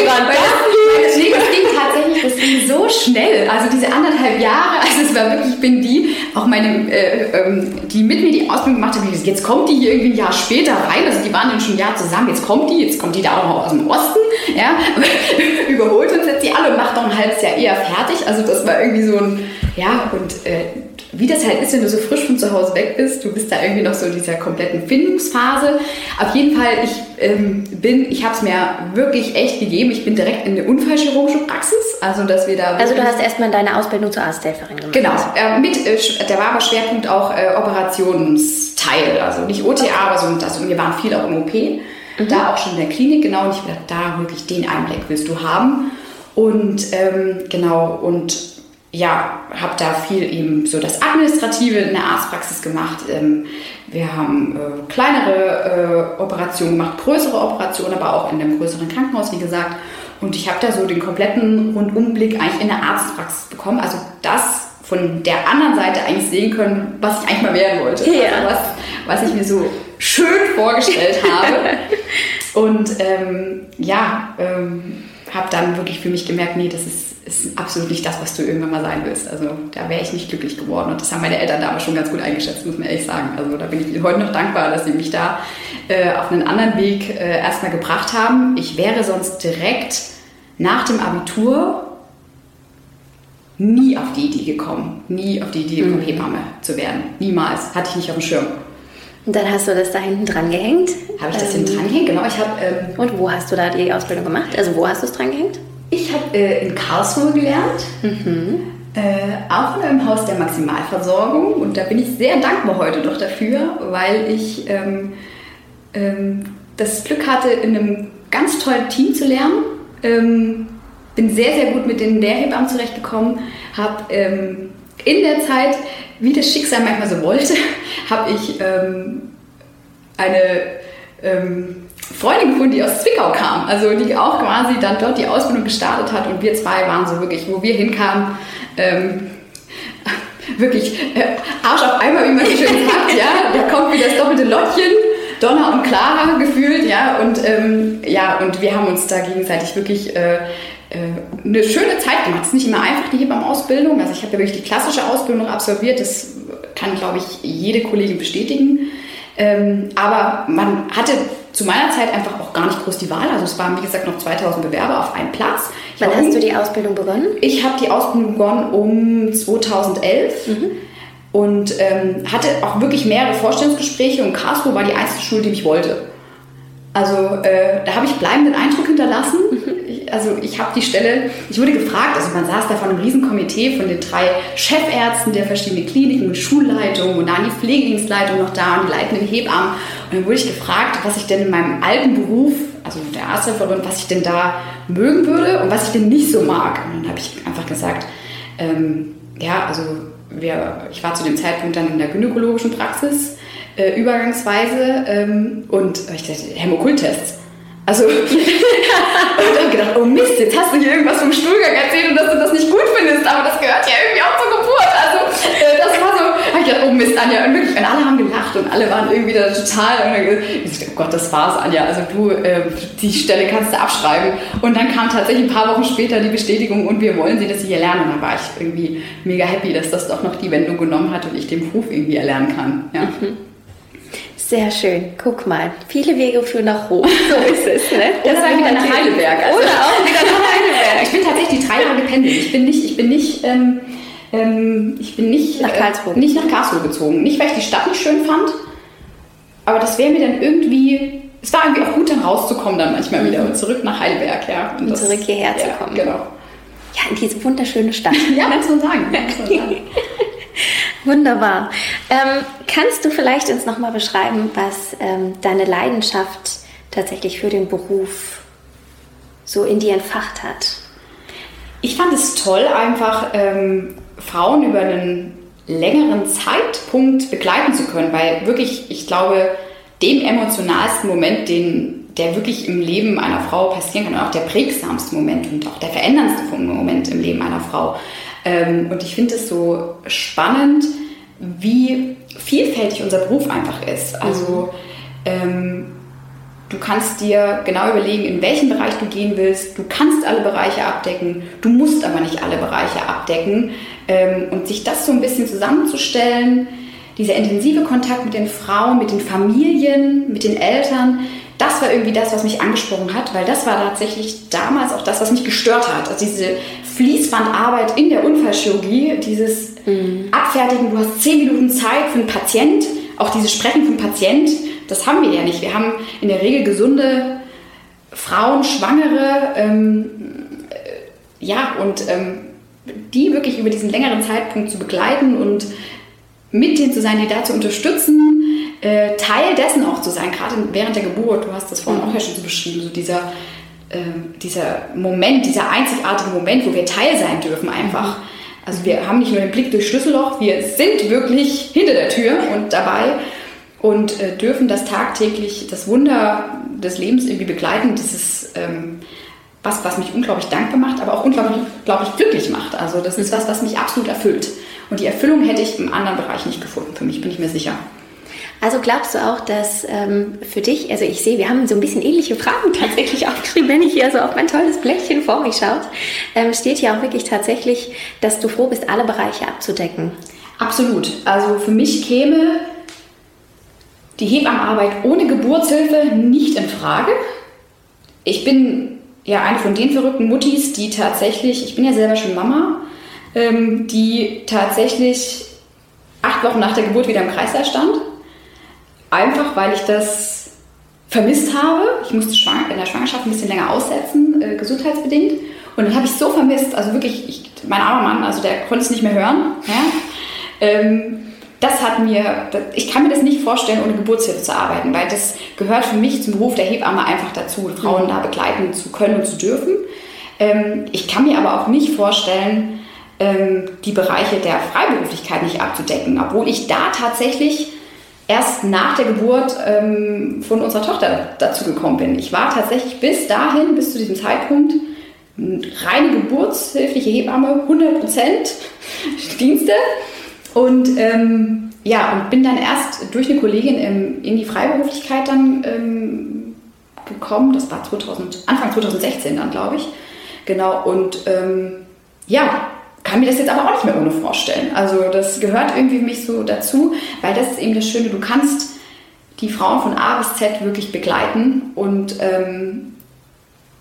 [SPEAKER 2] ging, das ging tatsächlich, das ging so schnell. Also diese anderthalb Jahre, also es war wirklich, ich bin die, auch meine, äh, ähm, die mit mir die Ausbildung gemacht haben, jetzt kommt die hier irgendwie ein Jahr später rein, also die waren dann schon ein Jahr zusammen, jetzt kommt die, jetzt kommt die da auch noch aus dem Osten, ja, überholt uns jetzt die alle und macht noch ein halbes Jahr eher fertig. Also das war irgendwie so ein, ja, und äh, wie das halt ist, wenn du so frisch von zu Hause weg bist. Du bist da irgendwie noch so in dieser kompletten Findungsphase. Auf jeden Fall, ich ähm, bin, ich habe es mir wirklich echt gegeben. Ich bin direkt in eine unfallchirurgische Praxis. Also, dass wir da.
[SPEAKER 1] Also, du hast erstmal deine Ausbildung zur Arzthelferin gemacht.
[SPEAKER 2] Genau. Äh, mit, äh, da war aber Schwerpunkt auch äh, Operationsteil. Also nicht OTA, aber so, also, wir waren viel auch im OP. Mhm. Da auch schon in der Klinik, genau. Und ich dachte, da wirklich den Einblick willst du haben. Und ähm, genau, und ja, habe da viel eben so das Administrative in der Arztpraxis gemacht. Ähm, wir haben äh, kleinere äh, Operationen gemacht, größere Operationen, aber auch in dem größeren Krankenhaus, wie gesagt. Und ich habe da so den kompletten Rundumblick eigentlich in der Arztpraxis bekommen. Also das von der anderen Seite eigentlich sehen können, was ich eigentlich mal werden wollte. Ja. Also was, was ich mir so schön vorgestellt habe. Und ähm, ja, ähm, habe dann wirklich für mich gemerkt, nee, das ist ist absolut nicht das, was du irgendwann mal sein willst. Also da wäre ich nicht glücklich geworden. Und das haben meine Eltern damals schon ganz gut eingeschätzt, muss man ehrlich sagen. Also da bin ich ihnen heute noch dankbar, dass sie mich da äh, auf einen anderen Weg äh, erstmal gebracht haben. Ich wäre sonst direkt nach dem Abitur nie auf die Idee gekommen, nie auf die Idee gekommen, mhm. Hebamme zu werden. Niemals. Hatte ich nicht auf dem Schirm.
[SPEAKER 1] Und dann hast du das da hinten dran gehängt?
[SPEAKER 2] Habe ich das ähm, hinten dran gehängt? Genau. Ich hab, ähm,
[SPEAKER 1] Und wo hast du da die Ausbildung gemacht? Also wo hast du es dran gehängt?
[SPEAKER 2] Ich habe äh, in Karlsruhe gelernt, mhm. äh, auch im Haus der Maximalversorgung. Und da bin ich sehr dankbar heute noch dafür, weil ich ähm, ähm, das Glück hatte, in einem ganz tollen Team zu lernen. Ähm, bin sehr, sehr gut mit den Lehrhebammen zurechtgekommen, habe ähm, in der Zeit, wie das Schicksal manchmal so wollte, habe ich ähm, eine Freundin gefunden, die aus Zwickau kam, also die auch quasi dann dort die Ausbildung gestartet hat und wir zwei waren so wirklich, wo wir hinkamen, ähm, wirklich äh, Arsch auf einmal, wie man so schön sagt, ja, da kommt wie das doppelte Lottchen, Donna und Clara gefühlt, ja, und ähm, ja, und wir haben uns da gegenseitig wirklich äh, äh eine schöne Zeit gemacht. Es ist nicht immer einfach, die Hebammen-Ausbildung. Also ich habe ja wirklich die klassische Ausbildung absolviert. Das kann, glaube ich, jede Kollegin bestätigen. Ähm, aber man hatte zu meiner Zeit einfach auch gar nicht groß die Wahl. Also es waren, wie gesagt, noch 2000 Bewerber auf einen Platz.
[SPEAKER 1] Ich Wann hast du die Ausbildung begonnen?
[SPEAKER 2] Ich habe die Ausbildung begonnen um 2011. Mhm. Und ähm, hatte auch wirklich mehrere Vorstellungsgespräche und Karlsruhe war die einzige Schule, die mich wollte. Also äh, da habe ich bleibenden Eindruck hinterlassen. Also ich habe die Stelle, ich wurde gefragt, also man saß da von einem Riesenkomitee von den drei Chefärzten der verschiedenen Kliniken und Schulleitungen und dann die Pflegedienstleitung noch da und die leitenden Hebammen. Und dann wurde ich gefragt, was ich denn in meinem alten Beruf, also der Arzthelferin, was ich denn da mögen würde und was ich denn nicht so mag. Und dann habe ich einfach gesagt, ähm, ja, also wir, ich war zu dem Zeitpunkt dann in der gynäkologischen Praxis äh, übergangsweise ähm, und ich dachte, Hämokulttests. Also, und dann gedacht, oh Mist, jetzt hast du hier irgendwas vom Stuhlgang erzählt und dass du das nicht gut findest, aber das gehört ja irgendwie auch zur Geburt. Also, äh, das war so, hab ich gedacht, oh Mist, Anja. Und wirklich, und alle haben gelacht und alle waren irgendwie da total. Und ich dachte, oh Gott, das war's, Anja. Also, du, äh, die Stelle kannst du abschreiben. Und dann kam tatsächlich ein paar Wochen später die Bestätigung und wir wollen sie, dass sie hier lernen. Und dann war ich irgendwie mega happy, dass das doch noch die Wendung genommen hat und ich den Beruf irgendwie erlernen kann. Ja. Mhm.
[SPEAKER 1] Sehr schön. Guck mal, viele Wege führen nach Rom. So ist es, ne?
[SPEAKER 2] Das Oder wieder nach Heidelberg. Also Oder auch wieder nach Heidelberg. Ich bin tatsächlich die drei Jahre gependelt. Ich bin nicht, ich bin nicht, ähm, ähm, ich bin nicht
[SPEAKER 1] nach Karlsruhe.
[SPEAKER 2] Äh, nicht nach Karlsruhe gezogen. Nicht, weil ich die Stadt nicht schön fand, aber das wäre mir dann irgendwie, es war irgendwie auch gut, dann rauszukommen dann manchmal mhm. wieder und zurück nach Heidelberg, ja.
[SPEAKER 1] Und, und zurück hierher ja, zu kommen.
[SPEAKER 2] Genau.
[SPEAKER 1] Ja, in diese wunderschöne Stadt.
[SPEAKER 2] ja, muss man sagen. Muss man sagen.
[SPEAKER 1] Wunderbar. Ähm, kannst du vielleicht uns nochmal beschreiben, was ähm, deine Leidenschaft tatsächlich für den Beruf so in dir entfacht hat?
[SPEAKER 2] Ich fand es toll, einfach ähm, Frauen über einen längeren Zeitpunkt begleiten zu können, weil wirklich, ich glaube, dem emotionalsten Moment, den, der wirklich im Leben einer Frau passieren kann, und auch der prägsamste Moment und auch der veränderndste Moment im Leben einer Frau, ähm, und ich finde es so spannend, wie vielfältig unser Beruf einfach ist. Also ähm, du kannst dir genau überlegen, in welchen Bereich du gehen willst. Du kannst alle Bereiche abdecken, du musst aber nicht alle Bereiche abdecken. Ähm, und sich das so ein bisschen zusammenzustellen, dieser intensive Kontakt mit den Frauen, mit den Familien, mit den Eltern, das war irgendwie das, was mich angesprochen hat, weil das war tatsächlich damals auch das, was mich gestört hat. Also diese Fließbandarbeit in der Unfallchirurgie, dieses mhm. Abfertigen, du hast zehn Minuten Zeit für einen Patient, auch dieses Sprechen vom Patient, das haben wir ja nicht. Wir haben in der Regel gesunde Frauen, Schwangere, ähm, äh, ja, und ähm, die wirklich über diesen längeren Zeitpunkt zu begleiten und mit denen zu sein, die da zu unterstützen, äh, Teil dessen auch zu sein, gerade während der Geburt, du hast das vorhin auch ja schon so beschrieben, so dieser, äh, dieser Moment, dieser einzigartige Moment, wo wir Teil sein dürfen einfach. Also wir haben nicht nur den Blick durchs Schlüsselloch, wir sind wirklich hinter der Tür und dabei und äh, dürfen das tagtäglich, das Wunder des Lebens irgendwie begleiten. Das ist ähm, was, was mich unglaublich dankbar macht, aber auch unglaublich, unglaublich glücklich macht. Also das ist was, was mich absolut erfüllt. Und die Erfüllung hätte ich im anderen Bereich nicht gefunden, für mich bin ich mir sicher.
[SPEAKER 1] Also glaubst du auch, dass ähm, für dich, also ich sehe, wir haben so ein bisschen ähnliche Fragen tatsächlich aufgeschrieben, wenn ich hier so auf mein tolles Blättchen vor mich schaue, ähm, steht hier auch wirklich tatsächlich, dass du froh bist, alle Bereiche abzudecken.
[SPEAKER 2] Absolut. Also für mich käme die Hebammenarbeit ohne Geburtshilfe nicht in Frage. Ich bin ja eine von den verrückten Muttis, die tatsächlich, ich bin ja selber schon Mama, ähm, die tatsächlich acht Wochen nach der Geburt wieder im Kreislauf stand Einfach weil ich das vermisst habe. Ich musste in der Schwangerschaft ein bisschen länger aussetzen, äh, gesundheitsbedingt. Und dann habe ich so vermisst, also wirklich, ich, mein armer Mann, also der konnte es nicht mehr hören. Ja? Ähm, das hat mir, ich kann mir das nicht vorstellen, ohne Geburtshilfe zu arbeiten, weil das gehört für mich zum Beruf der Hebamme einfach dazu, Frauen da begleiten zu können und zu dürfen. Ähm, ich kann mir aber auch nicht vorstellen, ähm, die Bereiche der Freiberuflichkeit nicht abzudecken, obwohl ich da tatsächlich erst nach der Geburt ähm, von unserer Tochter dazu gekommen bin. Ich war tatsächlich bis dahin, bis zu diesem Zeitpunkt, reine geburtshilfliche Hebamme, 100% Dienste. Und ähm, ja, und bin dann erst durch eine Kollegin im, in die Freiberuflichkeit dann ähm, gekommen. Das war 2000, Anfang 2016 dann, glaube ich. Genau, und ähm, ja, kann mir das jetzt aber auch nicht mehr ohne vorstellen. Also das gehört irgendwie für mich so dazu, weil das ist eben das Schöne, du kannst die Frauen von A bis Z wirklich begleiten und ähm,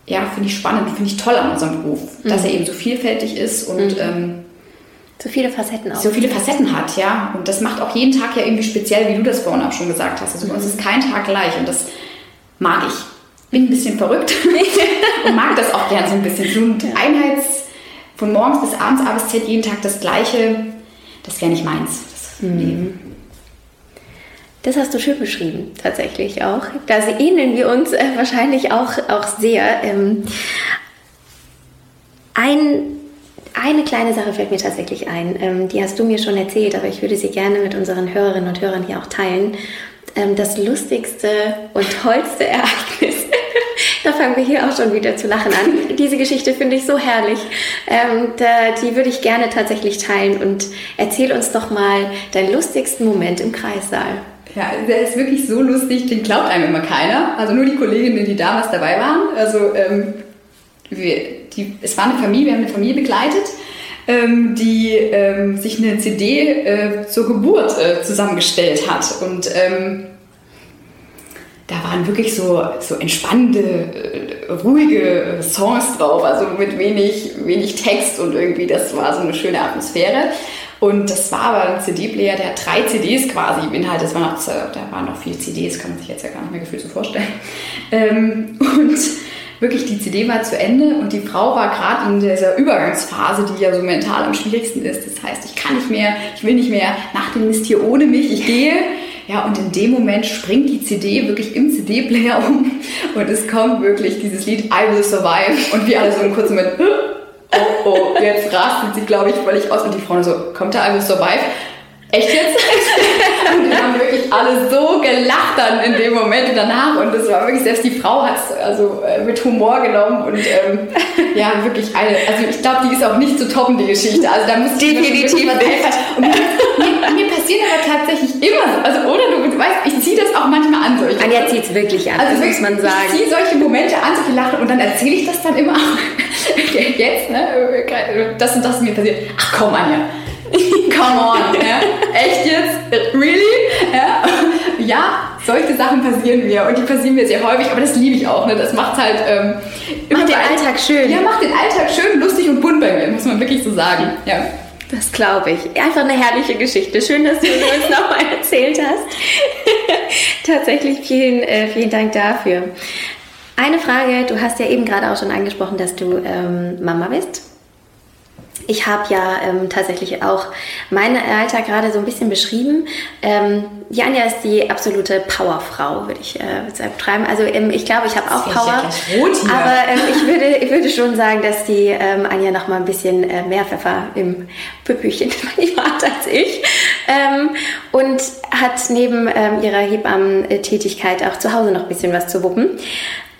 [SPEAKER 2] ja, finde ich spannend, finde ich toll an unserem Beruf, mhm. dass er eben so vielfältig ist und mhm. ähm,
[SPEAKER 1] so viele Facetten auch.
[SPEAKER 2] So viele Facetten hat, ja. Und das macht auch jeden Tag ja irgendwie speziell, wie du das vorhin auch schon gesagt hast. Also bei uns ist kein Tag gleich und das mag ich. Bin ein bisschen verrückt und mag das auch gern so ein bisschen. So ein Einheits von morgens bis abends, A bis Z, jeden Tag das Gleiche, das wäre nicht meins. Das, mhm.
[SPEAKER 1] Das hast du schön beschrieben, tatsächlich auch. Da ähneln wir uns äh, wahrscheinlich auch, auch sehr. Ähm, ein, eine kleine Sache fällt mir tatsächlich ein. Ähm, die hast du mir schon erzählt, aber ich würde sie gerne mit unseren Hörerinnen und Hörern hier auch teilen. Ähm, das lustigste und tollste Ereignis da fangen wir hier auch schon wieder zu lachen an. Diese Geschichte finde ich so herrlich. Ähm, die würde ich gerne tatsächlich teilen. Und erzähl uns doch mal deinen lustigsten Moment im Kreissaal.
[SPEAKER 2] Ja, der ist wirklich so lustig, den glaubt einem immer keiner. Also nur die Kolleginnen, die damals dabei waren. Also ähm, wir, die, es war eine Familie, wir haben eine Familie begleitet, ähm, die ähm, sich eine CD äh, zur Geburt äh, zusammengestellt hat. Und ähm, da waren wirklich so, so entspannende, äh, ruhige Songs drauf, also mit wenig, wenig Text und irgendwie, das war so eine schöne Atmosphäre. Und das war aber ein CD-Player, der hat drei CDs quasi im Inhalt. Das war noch, da waren noch vier CDs, kann man sich jetzt ja gar nicht mehr gefühlt so vorstellen. Ähm, und wirklich die CD war zu Ende und die Frau war gerade in dieser Übergangsphase, die ja so mental am schwierigsten ist. Das heißt, ich kann nicht mehr, ich will nicht mehr nach dem Mist hier ohne mich, ich gehe. Ja, und in dem Moment springt die CD wirklich im CD-Player um und es kommt wirklich dieses Lied I Will Survive und wir alle so einen kurzen Moment, oh, oh, jetzt rastet sie, glaube ich, völlig aus und die Frau so, kommt da I Will Survive? Echt jetzt? und wir haben wirklich alle so gelacht dann in dem Moment danach. Und das war wirklich, selbst die Frau hat es also äh, mit Humor genommen. Und ähm, ja, wirklich eine, also ich glaube, die ist auch nicht zu toppen, die Geschichte. Also da muss
[SPEAKER 1] Definitiv nicht.
[SPEAKER 2] Und mir, mir, mir, passiert aber tatsächlich immer so. Also, oder du weißt, ich ziehe das auch manchmal an.
[SPEAKER 1] Solche. Anja zieht es wirklich an,
[SPEAKER 2] also muss man sagen. Ich ziehe solche Momente an, solche Lachen und dann erzähle ich das dann immer. Jetzt, ne? Das und das ist mir passiert. Ach komm, Anja Come on, ja? Echt jetzt? Really? Ja? ja, solche Sachen passieren mir und die passieren mir sehr häufig, aber das liebe ich auch. Ne? Das macht halt ähm,
[SPEAKER 1] macht den Alltag schön.
[SPEAKER 2] Ja, macht den Alltag schön, lustig und bunt bei mir, muss man wirklich so sagen. Ja.
[SPEAKER 1] Das glaube ich. Einfach eine herrliche Geschichte. Schön, dass du uns nochmal erzählt hast. Tatsächlich vielen, äh, vielen Dank dafür. Eine Frage, du hast ja eben gerade auch schon angesprochen, dass du ähm, Mama bist. Ich habe ja ähm, tatsächlich auch meinen Alltag gerade so ein bisschen beschrieben. Ähm, Janja ist die absolute Powerfrau, würde ich äh, betreiben. Also ähm, ich glaube, ich habe auch das Power. Ja aber ähm, ich, würde, ich würde schon sagen, dass die ähm, Anja noch mal ein bisschen äh, mehr Pfeffer im Püppchen hat als ich. Ähm, und hat neben ähm, ihrer Hebammen-Tätigkeit auch zu Hause noch ein bisschen was zu wuppen.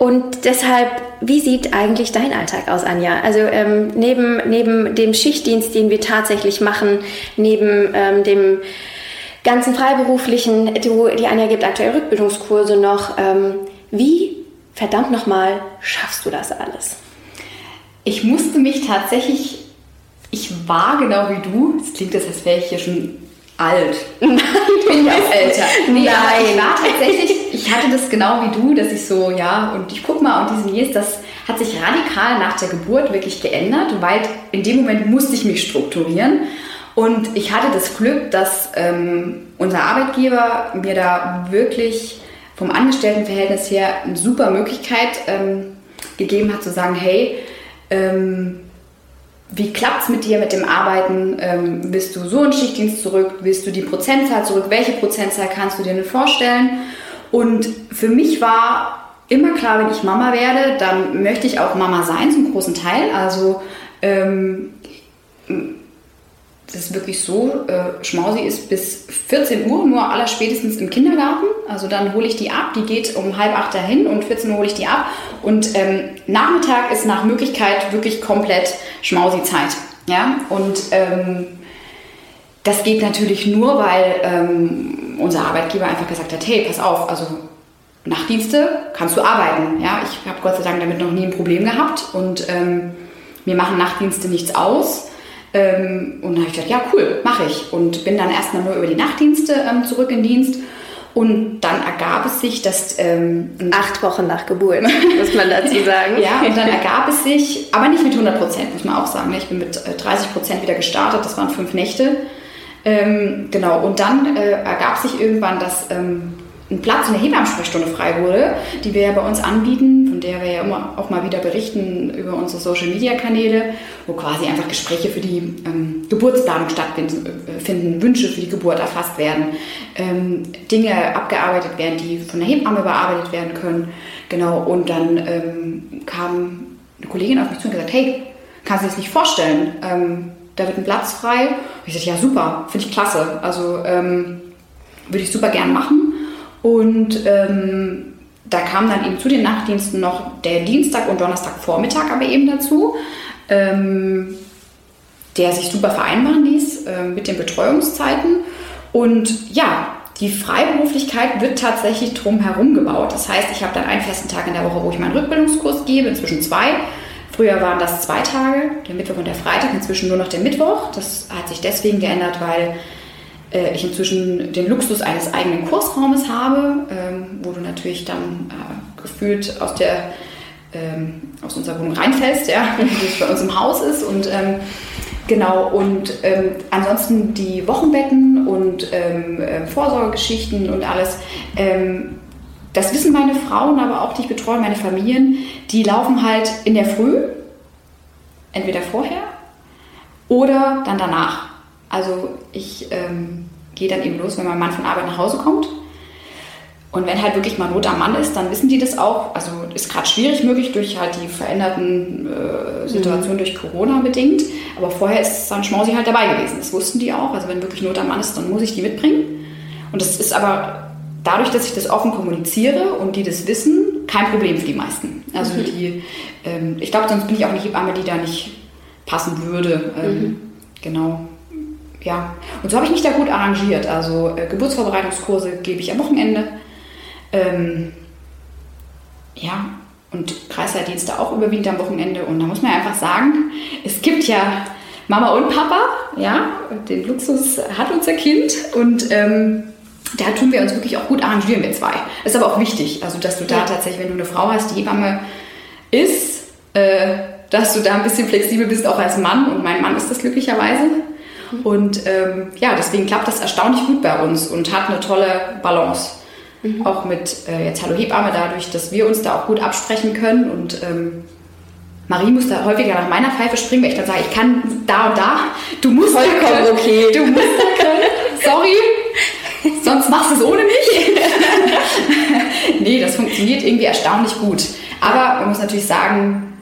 [SPEAKER 1] Und deshalb, wie sieht eigentlich dein Alltag aus, Anja? Also ähm, neben, neben dem Schichtdienst, den wir tatsächlich machen, neben ähm, dem ganzen freiberuflichen, du, die Anja gibt aktuell Rückbildungskurse noch. Ähm, wie, verdammt nochmal, schaffst du das alles?
[SPEAKER 2] Ich musste mich tatsächlich, ich war genau wie du, es klingt als wäre ich hier schon alt. Nein, bin ja auch älter. Nee, Nein. ich war tatsächlich, ich hatte das genau wie du, dass ich so, ja, und ich guck mal, und diesen Years, das hat sich radikal nach der Geburt wirklich geändert, weil in dem Moment musste ich mich strukturieren. Und ich hatte das Glück, dass ähm, unser Arbeitgeber mir da wirklich vom Angestelltenverhältnis her eine super Möglichkeit ähm, gegeben hat, zu sagen, hey, ähm, wie klappt es mit dir mit dem Arbeiten? Ähm, bist du so einen Schichtdienst zurück? Willst du die Prozentzahl zurück? Welche Prozentzahl kannst du dir denn vorstellen? Und für mich war immer klar, wenn ich Mama werde, dann möchte ich auch Mama sein, zum großen Teil. Also ähm, das wirklich so, äh, Schmausi ist bis 14 Uhr nur aller spätestens im Kindergarten. Also dann hole ich die ab, die geht um halb acht dahin und 14 Uhr hole ich die ab. Und ähm, Nachmittag ist nach Möglichkeit wirklich komplett Schmausi-Zeit. Ja? Und ähm, das geht natürlich nur, weil ähm, unser Arbeitgeber einfach gesagt hat, hey, pass auf, also Nachtdienste kannst du arbeiten. Ja? Ich habe Gott sei Dank damit noch nie ein Problem gehabt und ähm, mir machen Nachtdienste nichts aus. Ähm, und dann habe ich gedacht, ja cool, mache ich. Und bin dann erstmal nur über die Nachtdienste ähm, zurück in Dienst. Und dann ergab es sich, dass... Ähm,
[SPEAKER 1] Acht Wochen nach Geburt, muss man dazu sagen.
[SPEAKER 2] ja, und dann ergab es sich, aber nicht mit 100 Prozent, muss man auch sagen. Ne? Ich bin mit 30 äh, Prozent wieder gestartet, das waren fünf Nächte. Ähm, genau, und dann äh, ergab sich irgendwann, dass ähm, ein Platz in der Hebammensprechstunde frei wurde, die wir ja bei uns anbieten, von der wir ja immer auch mal wieder berichten über unsere Social Media Kanäle, wo quasi einfach Gespräche für die ähm, Geburtsplanung stattfinden, äh, Wünsche für die Geburt erfasst werden, ähm, Dinge abgearbeitet werden, die von der Hebamme bearbeitet werden können. Genau, und dann ähm, kam eine Kollegin auf mich zu und gesagt, hey, kannst du dir das nicht vorstellen? Ähm, da wird ein Platz frei. Und ich sagte, ja super, finde ich klasse. Also ähm, würde ich super gern machen. Und ähm, da kam dann eben zu den Nachtdiensten noch der Dienstag und Donnerstagvormittag aber eben dazu, ähm, der sich super vereinbaren ließ äh, mit den Betreuungszeiten. Und ja, die Freiberuflichkeit wird tatsächlich drumherum gebaut. Das heißt, ich habe dann einen festen Tag in der Woche, wo ich meinen Rückbildungskurs gebe, inzwischen zwei. Früher waren das zwei Tage, der Mittwoch und der Freitag, inzwischen nur noch der Mittwoch. Das hat sich deswegen geändert, weil äh, ich inzwischen den Luxus eines eigenen Kursraumes habe, ähm, wo du natürlich dann äh, gefühlt aus der ähm, aus unserer Wohnung reinfällst, ja, es bei uns im Haus ist und ähm, Genau, und ähm, ansonsten die Wochenbetten und ähm, äh, Vorsorgegeschichten und alles, ähm, das wissen meine Frauen, aber auch die ich betreue, meine Familien, die laufen halt in der Früh, entweder vorher oder dann danach. Also ich ähm, gehe dann eben los, wenn mein Mann von Arbeit nach Hause kommt. Und wenn halt wirklich mal Not am Mann ist, dann wissen die das auch. Also ist gerade schwierig möglich durch halt die veränderten äh, Situationen mhm. durch Corona bedingt. Aber vorher ist dann Schmausi halt dabei gewesen. Das wussten die auch. Also wenn wirklich Not am Mann ist, dann muss ich die mitbringen. Und das ist aber dadurch, dass ich das offen kommuniziere und die das wissen, kein Problem für die meisten. Also mhm. die, ähm, ich glaube, sonst bin ich auch eine Hebamme, die da nicht passen würde. Ähm, mhm. Genau ja, und so habe ich mich da gut arrangiert. Also äh, Geburtsvorbereitungskurse gebe ich am Wochenende. Ähm, ja, und Kreisleitdienste auch überwiegend am Wochenende. Und da muss man ja einfach sagen, es gibt ja Mama und Papa, ja, den Luxus hat unser Kind. Und ähm, da tun wir uns wirklich auch gut arrangieren, wir zwei. Ist aber auch wichtig, also dass du da ja. tatsächlich, wenn du eine Frau hast, die Hebamme ist, äh, dass du da ein bisschen flexibel bist, auch als Mann. Und mein Mann ist das glücklicherweise. Und ähm, ja, deswegen klappt das erstaunlich gut bei uns und hat eine tolle Balance. Mhm. Auch mit äh, jetzt Hallo Hebamme, dadurch, dass wir uns da auch gut absprechen können und ähm, Marie muss da häufiger nach meiner Pfeife springen, weil ich dann sage, ich kann da und da. Du musst
[SPEAKER 1] vollkommen okay.
[SPEAKER 2] Du musst da können. Sorry. Sonst machst du es ohne mich. nee, das funktioniert irgendwie erstaunlich gut. Aber man muss natürlich sagen,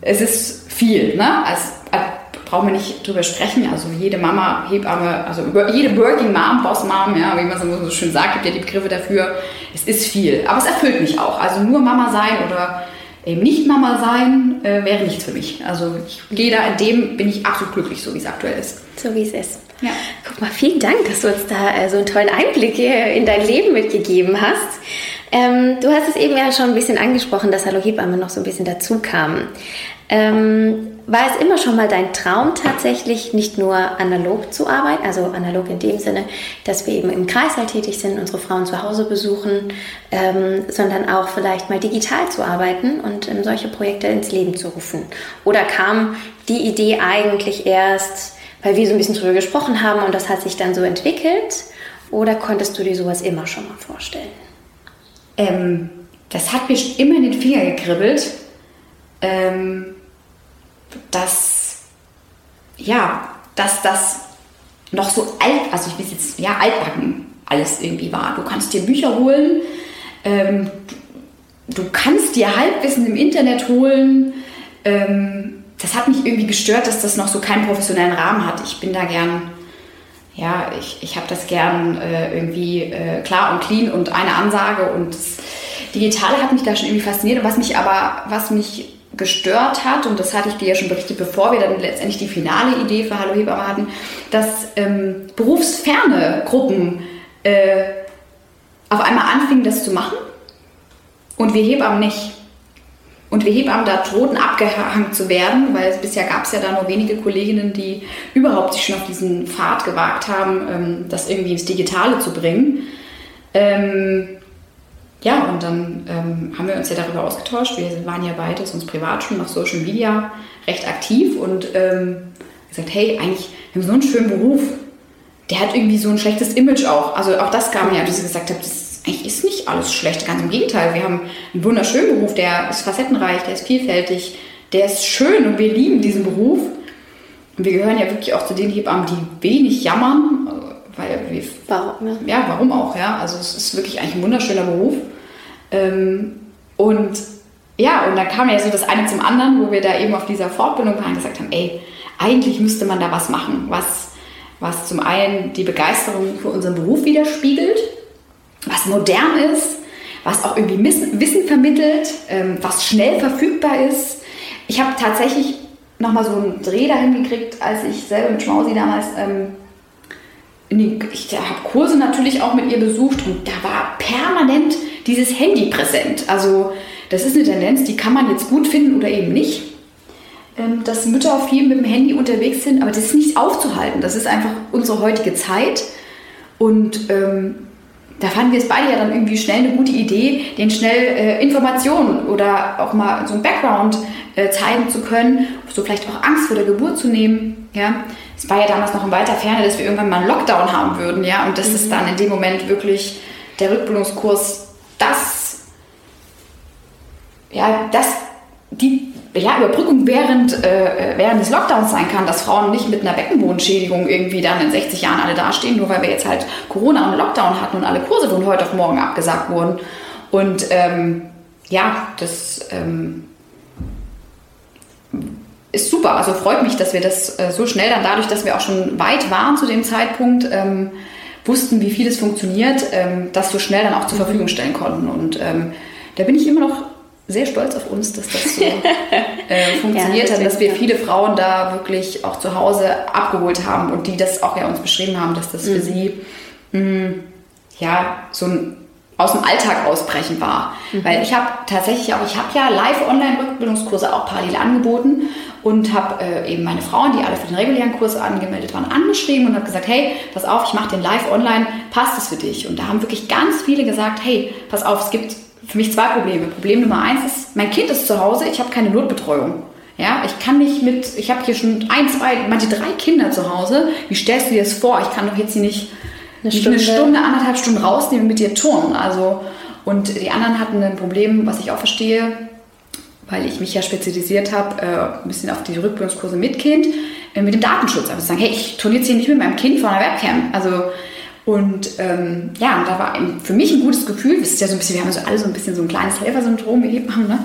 [SPEAKER 2] es ist viel. Ne? Als brauchen wir nicht drüber sprechen. Also jede Mama, Hebamme, also jede Working Mom, Boss Mom, ja, wie man so schön sagt, gibt ja die Begriffe dafür. Es ist viel, aber es erfüllt mich auch. Also nur Mama sein oder eben nicht Mama sein äh, wäre nichts für mich. Also ich gehe da in dem, bin ich absolut glücklich, so wie es aktuell ist.
[SPEAKER 1] So wie es ist. Ja. Guck mal, vielen Dank, dass du uns da äh, so einen tollen Einblick in dein Leben mitgegeben hast. Ähm, du hast es eben ja schon ein bisschen angesprochen, dass Hallo Hebamme noch so ein bisschen dazu kam. Ähm, war es immer schon mal dein Traum tatsächlich, nicht nur analog zu arbeiten, also analog in dem Sinne, dass wir eben im Kreißsaal tätig sind, unsere Frauen zu Hause besuchen, ähm, sondern auch vielleicht mal digital zu arbeiten und ähm, solche Projekte ins Leben zu rufen? Oder kam die Idee eigentlich erst, weil wir so ein bisschen drüber gesprochen haben und das hat sich dann so entwickelt? Oder konntest du dir sowas immer schon mal vorstellen?
[SPEAKER 2] Ähm, das hat mir immer in den Finger gekribbelt. Ähm, dass, ja, dass das noch so alt, also ich will jetzt, ja, altbacken alles irgendwie war. Du kannst dir Bücher holen, ähm, du, du, kannst dir Halbwissen im Internet holen. Ähm, das hat mich irgendwie gestört, dass das noch so keinen professionellen Rahmen hat. Ich bin da gern, ja, ich, ich habe das gern äh, irgendwie äh, klar und clean und eine Ansage und das Digitale hat mich da schon irgendwie fasziniert. Und was mich aber, was mich gestört hat, und das hatte ich dir ja schon berichtet, bevor wir dann letztendlich die finale Idee für Hallo Hebamme hatten, dass ähm, berufsferne Gruppen äh, auf einmal anfingen, das zu machen und wir Hebammen nicht. und wir Hebammen da drohten abgehangen zu werden, weil bisher gab es ja da nur wenige Kolleginnen, die überhaupt sich schon auf diesen Pfad gewagt haben, ähm, das irgendwie ins Digitale zu bringen. Ähm, ja, und dann ähm, haben wir uns ja darüber ausgetauscht. Wir waren ja beide sonst privat schon auf Social Media recht aktiv und ähm, gesagt, hey, eigentlich wir haben so einen schönen Beruf. Der hat irgendwie so ein schlechtes Image auch. Also auch das kam ja, dass ich gesagt habe, das eigentlich ist nicht alles schlecht, ganz im Gegenteil. Wir haben einen wunderschönen Beruf, der ist facettenreich, der ist vielfältig, der ist schön und wir lieben diesen Beruf. Und wir gehören ja wirklich auch zu den Hebammen, die wenig jammern, weil wir, warum? Ja. ja, warum auch, ja. Also es ist wirklich eigentlich ein wunderschöner Beruf. Ähm, und ja, und dann kam ja so das eine zum anderen, wo wir da eben auf dieser Fortbildung waren und gesagt haben, ey, eigentlich müsste man da was machen, was, was zum einen die Begeisterung für unseren Beruf widerspiegelt was modern ist, was auch irgendwie Wissen vermittelt, ähm, was schnell verfügbar ist. Ich habe tatsächlich nochmal so einen Dreh dahin gekriegt, als ich selber mit Schmausi damals, ähm, die, ich habe Kurse natürlich auch mit ihr besucht und da war permanent dieses Handy präsent. Also das ist eine Tendenz, die kann man jetzt gut finden oder eben nicht. Ähm, dass Mütter viel mit dem Handy unterwegs sind, aber das ist nicht aufzuhalten. Das ist einfach unsere heutige Zeit. Und ähm, da fanden wir es beide ja dann irgendwie schnell eine gute Idee, den schnell äh, Informationen oder auch mal so ein Background äh, zeigen zu können, so vielleicht auch Angst vor der Geburt zu nehmen. Ja, es war ja damals noch in weiter Ferne, dass wir irgendwann mal einen Lockdown haben würden, ja, und das mhm. ist dann in dem Moment wirklich der Rückbildungskurs das, ja, das die ja, Überbrückung während, äh, während des Lockdowns sein kann, dass Frauen nicht mit einer Beckenbodenschädigung irgendwie dann in 60 Jahren alle dastehen, nur weil wir jetzt halt Corona und Lockdown hatten und alle Kurse von heute auf morgen abgesagt wurden. Und ähm, ja, das ähm, ist super. Also freut mich, dass wir das äh, so schnell dann dadurch, dass wir auch schon weit waren zu dem Zeitpunkt, ähm, wussten, wie viel es funktioniert, ähm, das so schnell dann auch zur Verfügung stellen konnten. Und ähm, da bin ich immer noch sehr stolz auf uns, dass das so äh, funktioniert ja, hat, dass wir viele Frauen da wirklich auch zu Hause abgeholt haben und die das auch ja uns beschrieben haben, dass das mhm. für sie mh, mm, ja so ein aus dem Alltag ausbrechen war. Mhm. Weil ich habe tatsächlich auch, ich habe ja Live-Online-Rückbildungskurse auch parallel angeboten und habe äh, eben meine Frauen, die alle für den regulären Kurs angemeldet waren, angeschrieben und habe gesagt, hey, pass auf, ich mache den Live-Online, passt es für dich? Und da haben wirklich ganz viele gesagt, hey, pass auf, es gibt für mich zwei Probleme. Problem Nummer eins ist, mein Kind ist zu Hause, ich habe keine Notbetreuung. Ja, ich kann nicht mit, ich habe hier schon ein, zwei, manche drei Kinder zu Hause. Wie stellst du dir das vor? Ich kann doch jetzt hier nicht eine, Stunde. eine Stunde, anderthalb Stunden rausnehmen und mit dir turnen. Also, und die anderen hatten ein Problem, was ich auch verstehe, weil ich mich ja spezialisiert habe, äh, ein bisschen auf die Rückbildungskurse mit Kind, äh, mit dem Datenschutz. Also sagen, hey, ich turniere jetzt hier nicht mit meinem Kind vor einer Webcam. Also und ähm, ja, und da war für mich ein gutes Gefühl, das ist ja so ein bisschen, wir haben so alle so ein bisschen so ein kleines Helfersyndrom, Hebammen, ne?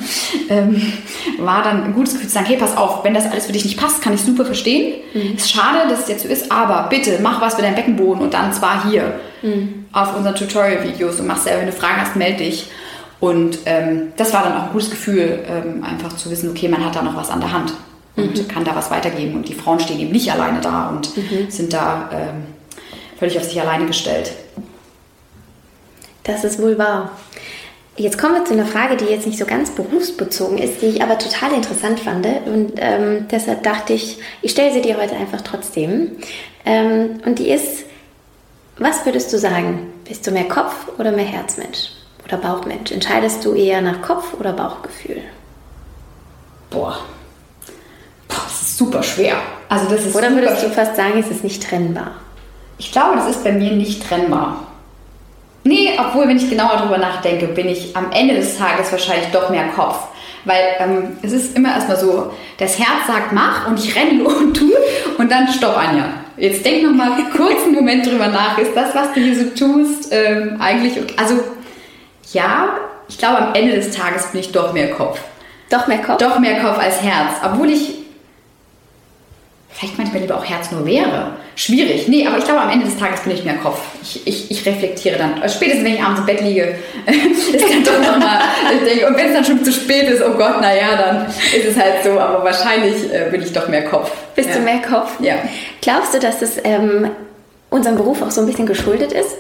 [SPEAKER 2] Ähm, war dann ein gutes Gefühl zu sagen, hey, pass auf, wenn das alles für dich nicht passt, kann ich super verstehen. Mhm. Ist schade, dass es jetzt so ist, aber bitte mach was für deinen Beckenboden und dann zwar hier mhm. auf unseren Tutorial-Videos und mach selber, wenn du Fragen hast, melde dich. Und ähm, das war dann auch ein gutes Gefühl, ähm, einfach zu wissen, okay, man hat da noch was an der Hand und mhm. kann da was weitergeben. Und die Frauen stehen eben nicht alleine da und mhm. sind da ähm, völlig auf sich alleine gestellt.
[SPEAKER 1] Das ist wohl wahr. Jetzt kommen wir zu einer Frage, die jetzt nicht so ganz berufsbezogen ist, die ich aber total interessant fand. Und ähm, deshalb dachte ich, ich stelle sie dir heute einfach trotzdem. Ähm, und die ist, was würdest du sagen? Bist du mehr Kopf- oder mehr Herzmensch? Oder Bauchmensch? Entscheidest du eher nach Kopf- oder Bauchgefühl?
[SPEAKER 2] Boah. Boah, das ist super schwer.
[SPEAKER 1] Also das ist oder würdest du fast sagen, es ist nicht trennbar?
[SPEAKER 2] Ich glaube, das ist bei mir nicht trennbar. Nee, obwohl, wenn ich genauer darüber nachdenke, bin ich am Ende des Tages wahrscheinlich doch mehr Kopf. Weil ähm, es ist immer erstmal so, das Herz sagt mach und ich renne und tue und dann stopp, Anja. Jetzt denk noch mal kurz einen Moment drüber nach. Ist das, was du hier so tust, ähm, eigentlich okay? Also ja, ich glaube, am Ende des Tages bin ich doch mehr Kopf.
[SPEAKER 1] Doch mehr Kopf?
[SPEAKER 2] Doch mehr Kopf als Herz. Obwohl ich vielleicht manchmal lieber auch Herz nur wäre. Schwierig. Nee, aber ich glaube, am Ende des Tages bin ich mehr Kopf. Ich, ich, ich reflektiere dann. Spätestens, wenn ich abends im Bett liege, ist dann doch nochmal, ich denke, und wenn es dann schon zu spät ist, oh Gott, naja, dann ist es halt so. Aber wahrscheinlich äh, bin ich doch mehr Kopf.
[SPEAKER 1] Bist ja. du mehr Kopf?
[SPEAKER 2] Ja.
[SPEAKER 1] Glaubst du, dass das ähm, unserem Beruf auch so ein bisschen geschuldet ist?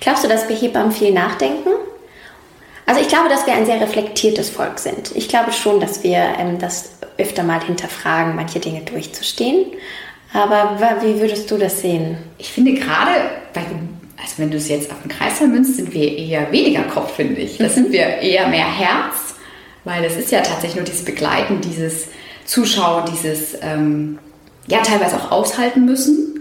[SPEAKER 1] Glaubst du, dass wir Hebammen viel nachdenken? Also ich glaube, dass wir ein sehr reflektiertes Volk sind. Ich glaube schon, dass wir ähm, das öfter mal hinterfragen, manche Dinge durchzustehen. Aber wie würdest du das sehen?
[SPEAKER 2] Ich finde gerade, also wenn du es jetzt auf den Kreis vermünzt, sind wir eher weniger Kopf, finde ich. Das sind wir eher mehr Herz, weil das ist ja tatsächlich nur dieses Begleiten, dieses Zuschauen, dieses ähm, ja teilweise auch aushalten müssen.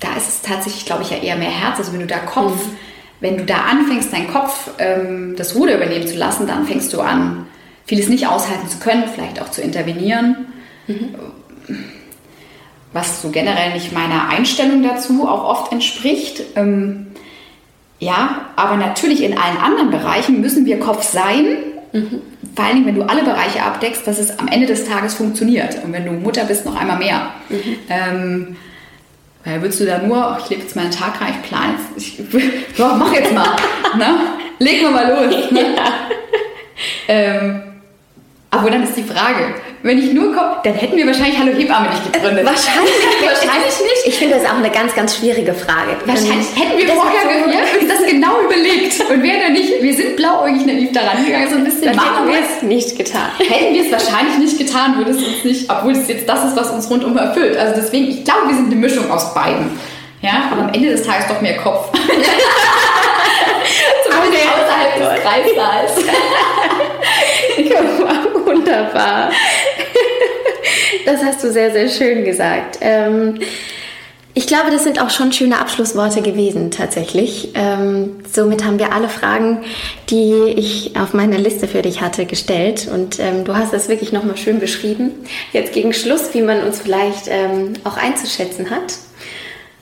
[SPEAKER 2] Da ist es tatsächlich, glaube ich, ja eher mehr Herz. Also wenn du da Kopf, mhm. Wenn du da anfängst, deinen Kopf ähm, das Ruder übernehmen zu lassen, dann fängst du an, vieles nicht aushalten zu können, vielleicht auch zu intervenieren. Mhm. Was so generell nicht meiner Einstellung dazu auch oft entspricht. Ähm, ja, aber natürlich in allen anderen Bereichen müssen wir Kopf sein. Mhm. Vor allen Dingen, wenn du alle Bereiche abdeckst, dass es am Ende des Tages funktioniert. Und wenn du Mutter bist, noch einmal mehr. Mhm. Ähm, weil würdest du da nur, ich lebe jetzt mal einen Tag rein, ich plane jetzt, ich, ja, mach jetzt mal, ne? leg mal mal los. Ne? Ja. Ähm, aber dann ist die Frage, wenn ich nur komme, dann hätten wir wahrscheinlich Hallo Hebamme nicht gegründet.
[SPEAKER 1] Wahrscheinlich, wahrscheinlich nicht. Ich finde das auch eine ganz, ganz schwierige Frage.
[SPEAKER 2] Wahrscheinlich hätten wir vorher so uns das genau überlegt und wären dann nicht, wir sind blauäugig naiv daran gegangen, so ein bisschen
[SPEAKER 1] dann machen wir es nicht getan.
[SPEAKER 2] Hätten wir es wahrscheinlich nicht getan, würde es uns nicht, obwohl es jetzt das ist, was uns rundum erfüllt. Also deswegen, ich glaube, wir sind eine Mischung aus beiden. Ja, aber am Ende des Tages doch mehr Kopf. Zumindest außerhalb des Kreislaufs.
[SPEAKER 1] Wunderbar. Das hast du sehr, sehr schön gesagt. Ähm, ich glaube, das sind auch schon schöne Abschlussworte gewesen, tatsächlich. Ähm, somit haben wir alle Fragen, die ich auf meiner Liste für dich hatte, gestellt. Und ähm, du hast das wirklich nochmal schön beschrieben. Jetzt gegen Schluss, wie man uns vielleicht ähm, auch einzuschätzen hat.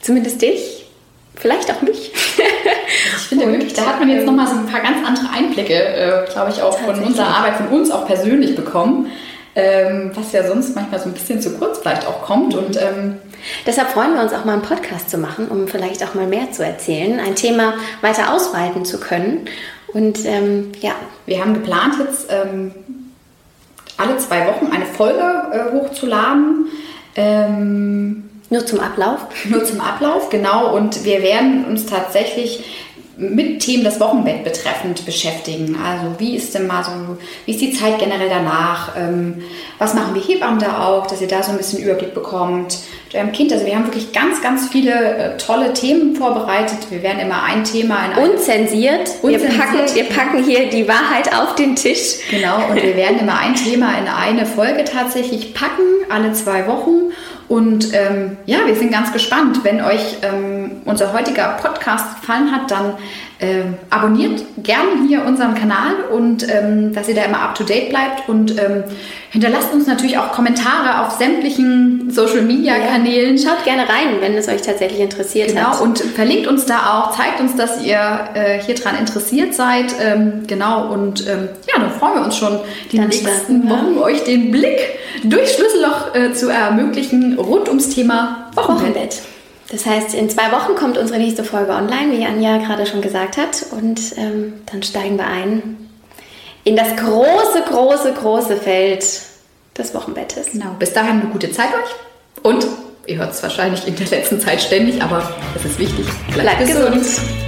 [SPEAKER 1] Zumindest dich, vielleicht auch mich.
[SPEAKER 2] Ich finde und, wirklich, da hat man jetzt nochmal so ein paar ganz andere Einblicke, äh, glaube ich, auch von unserer Arbeit, von uns auch persönlich bekommen. Ähm, was ja sonst manchmal so ein bisschen zu kurz vielleicht auch kommt. Und ähm,
[SPEAKER 1] deshalb freuen wir uns auch mal einen Podcast zu machen, um vielleicht auch mal mehr zu erzählen, ein Thema weiter ausweiten zu können. Und ähm, ja.
[SPEAKER 2] Wir haben geplant, jetzt ähm, alle zwei Wochen eine Folge äh, hochzuladen.
[SPEAKER 1] Ähm, nur zum Ablauf?
[SPEAKER 2] Nur zum Ablauf, genau. Und wir werden uns tatsächlich mit Themen das Wochenbett betreffend beschäftigen. Also wie ist denn mal so, wie ist die Zeit generell danach? Ähm, was machen wir Hebammen da auch, dass ihr da so ein bisschen Überblick bekommt mit eurem Kind? Also wir haben wirklich ganz, ganz viele äh, tolle Themen vorbereitet. Wir werden immer ein Thema in
[SPEAKER 1] ein Unzensiert. Unzensiert. Wir, packen, wir packen hier die Wahrheit auf den Tisch.
[SPEAKER 2] Genau, und wir werden immer ein Thema in eine Folge tatsächlich packen, alle zwei Wochen. Und ähm, ja, wir sind ganz gespannt. Wenn euch ähm, unser heutiger Podcast gefallen hat, dann ähm, abonniert gerne hier unseren Kanal und ähm, dass ihr da immer up to date bleibt und ähm, hinterlasst uns natürlich auch Kommentare auf sämtlichen Social Media Kanälen.
[SPEAKER 1] Ja. Schaut gerne rein, wenn es euch tatsächlich interessiert
[SPEAKER 2] genau,
[SPEAKER 1] hat.
[SPEAKER 2] Genau, und verlinkt uns da auch, zeigt uns, dass ihr äh, hier dran interessiert seid. Ähm, genau, und ähm, ja, dann freuen wir uns schon, die dann nächsten Wochen euch den Blick durch Schlüsselloch äh, zu ermöglichen rund ums Thema Wochenbett. Wochenbett.
[SPEAKER 1] Das heißt, in zwei Wochen kommt unsere nächste Folge online, wie Anja gerade schon gesagt hat. Und ähm, dann steigen wir ein in das große, große, große Feld des Wochenbettes.
[SPEAKER 2] Genau. Bis dahin eine gute Zeit euch. Und ihr hört es wahrscheinlich in der letzten Zeit ständig, aber das ist wichtig.
[SPEAKER 1] Bleibt, Bleibt gesund. gesund.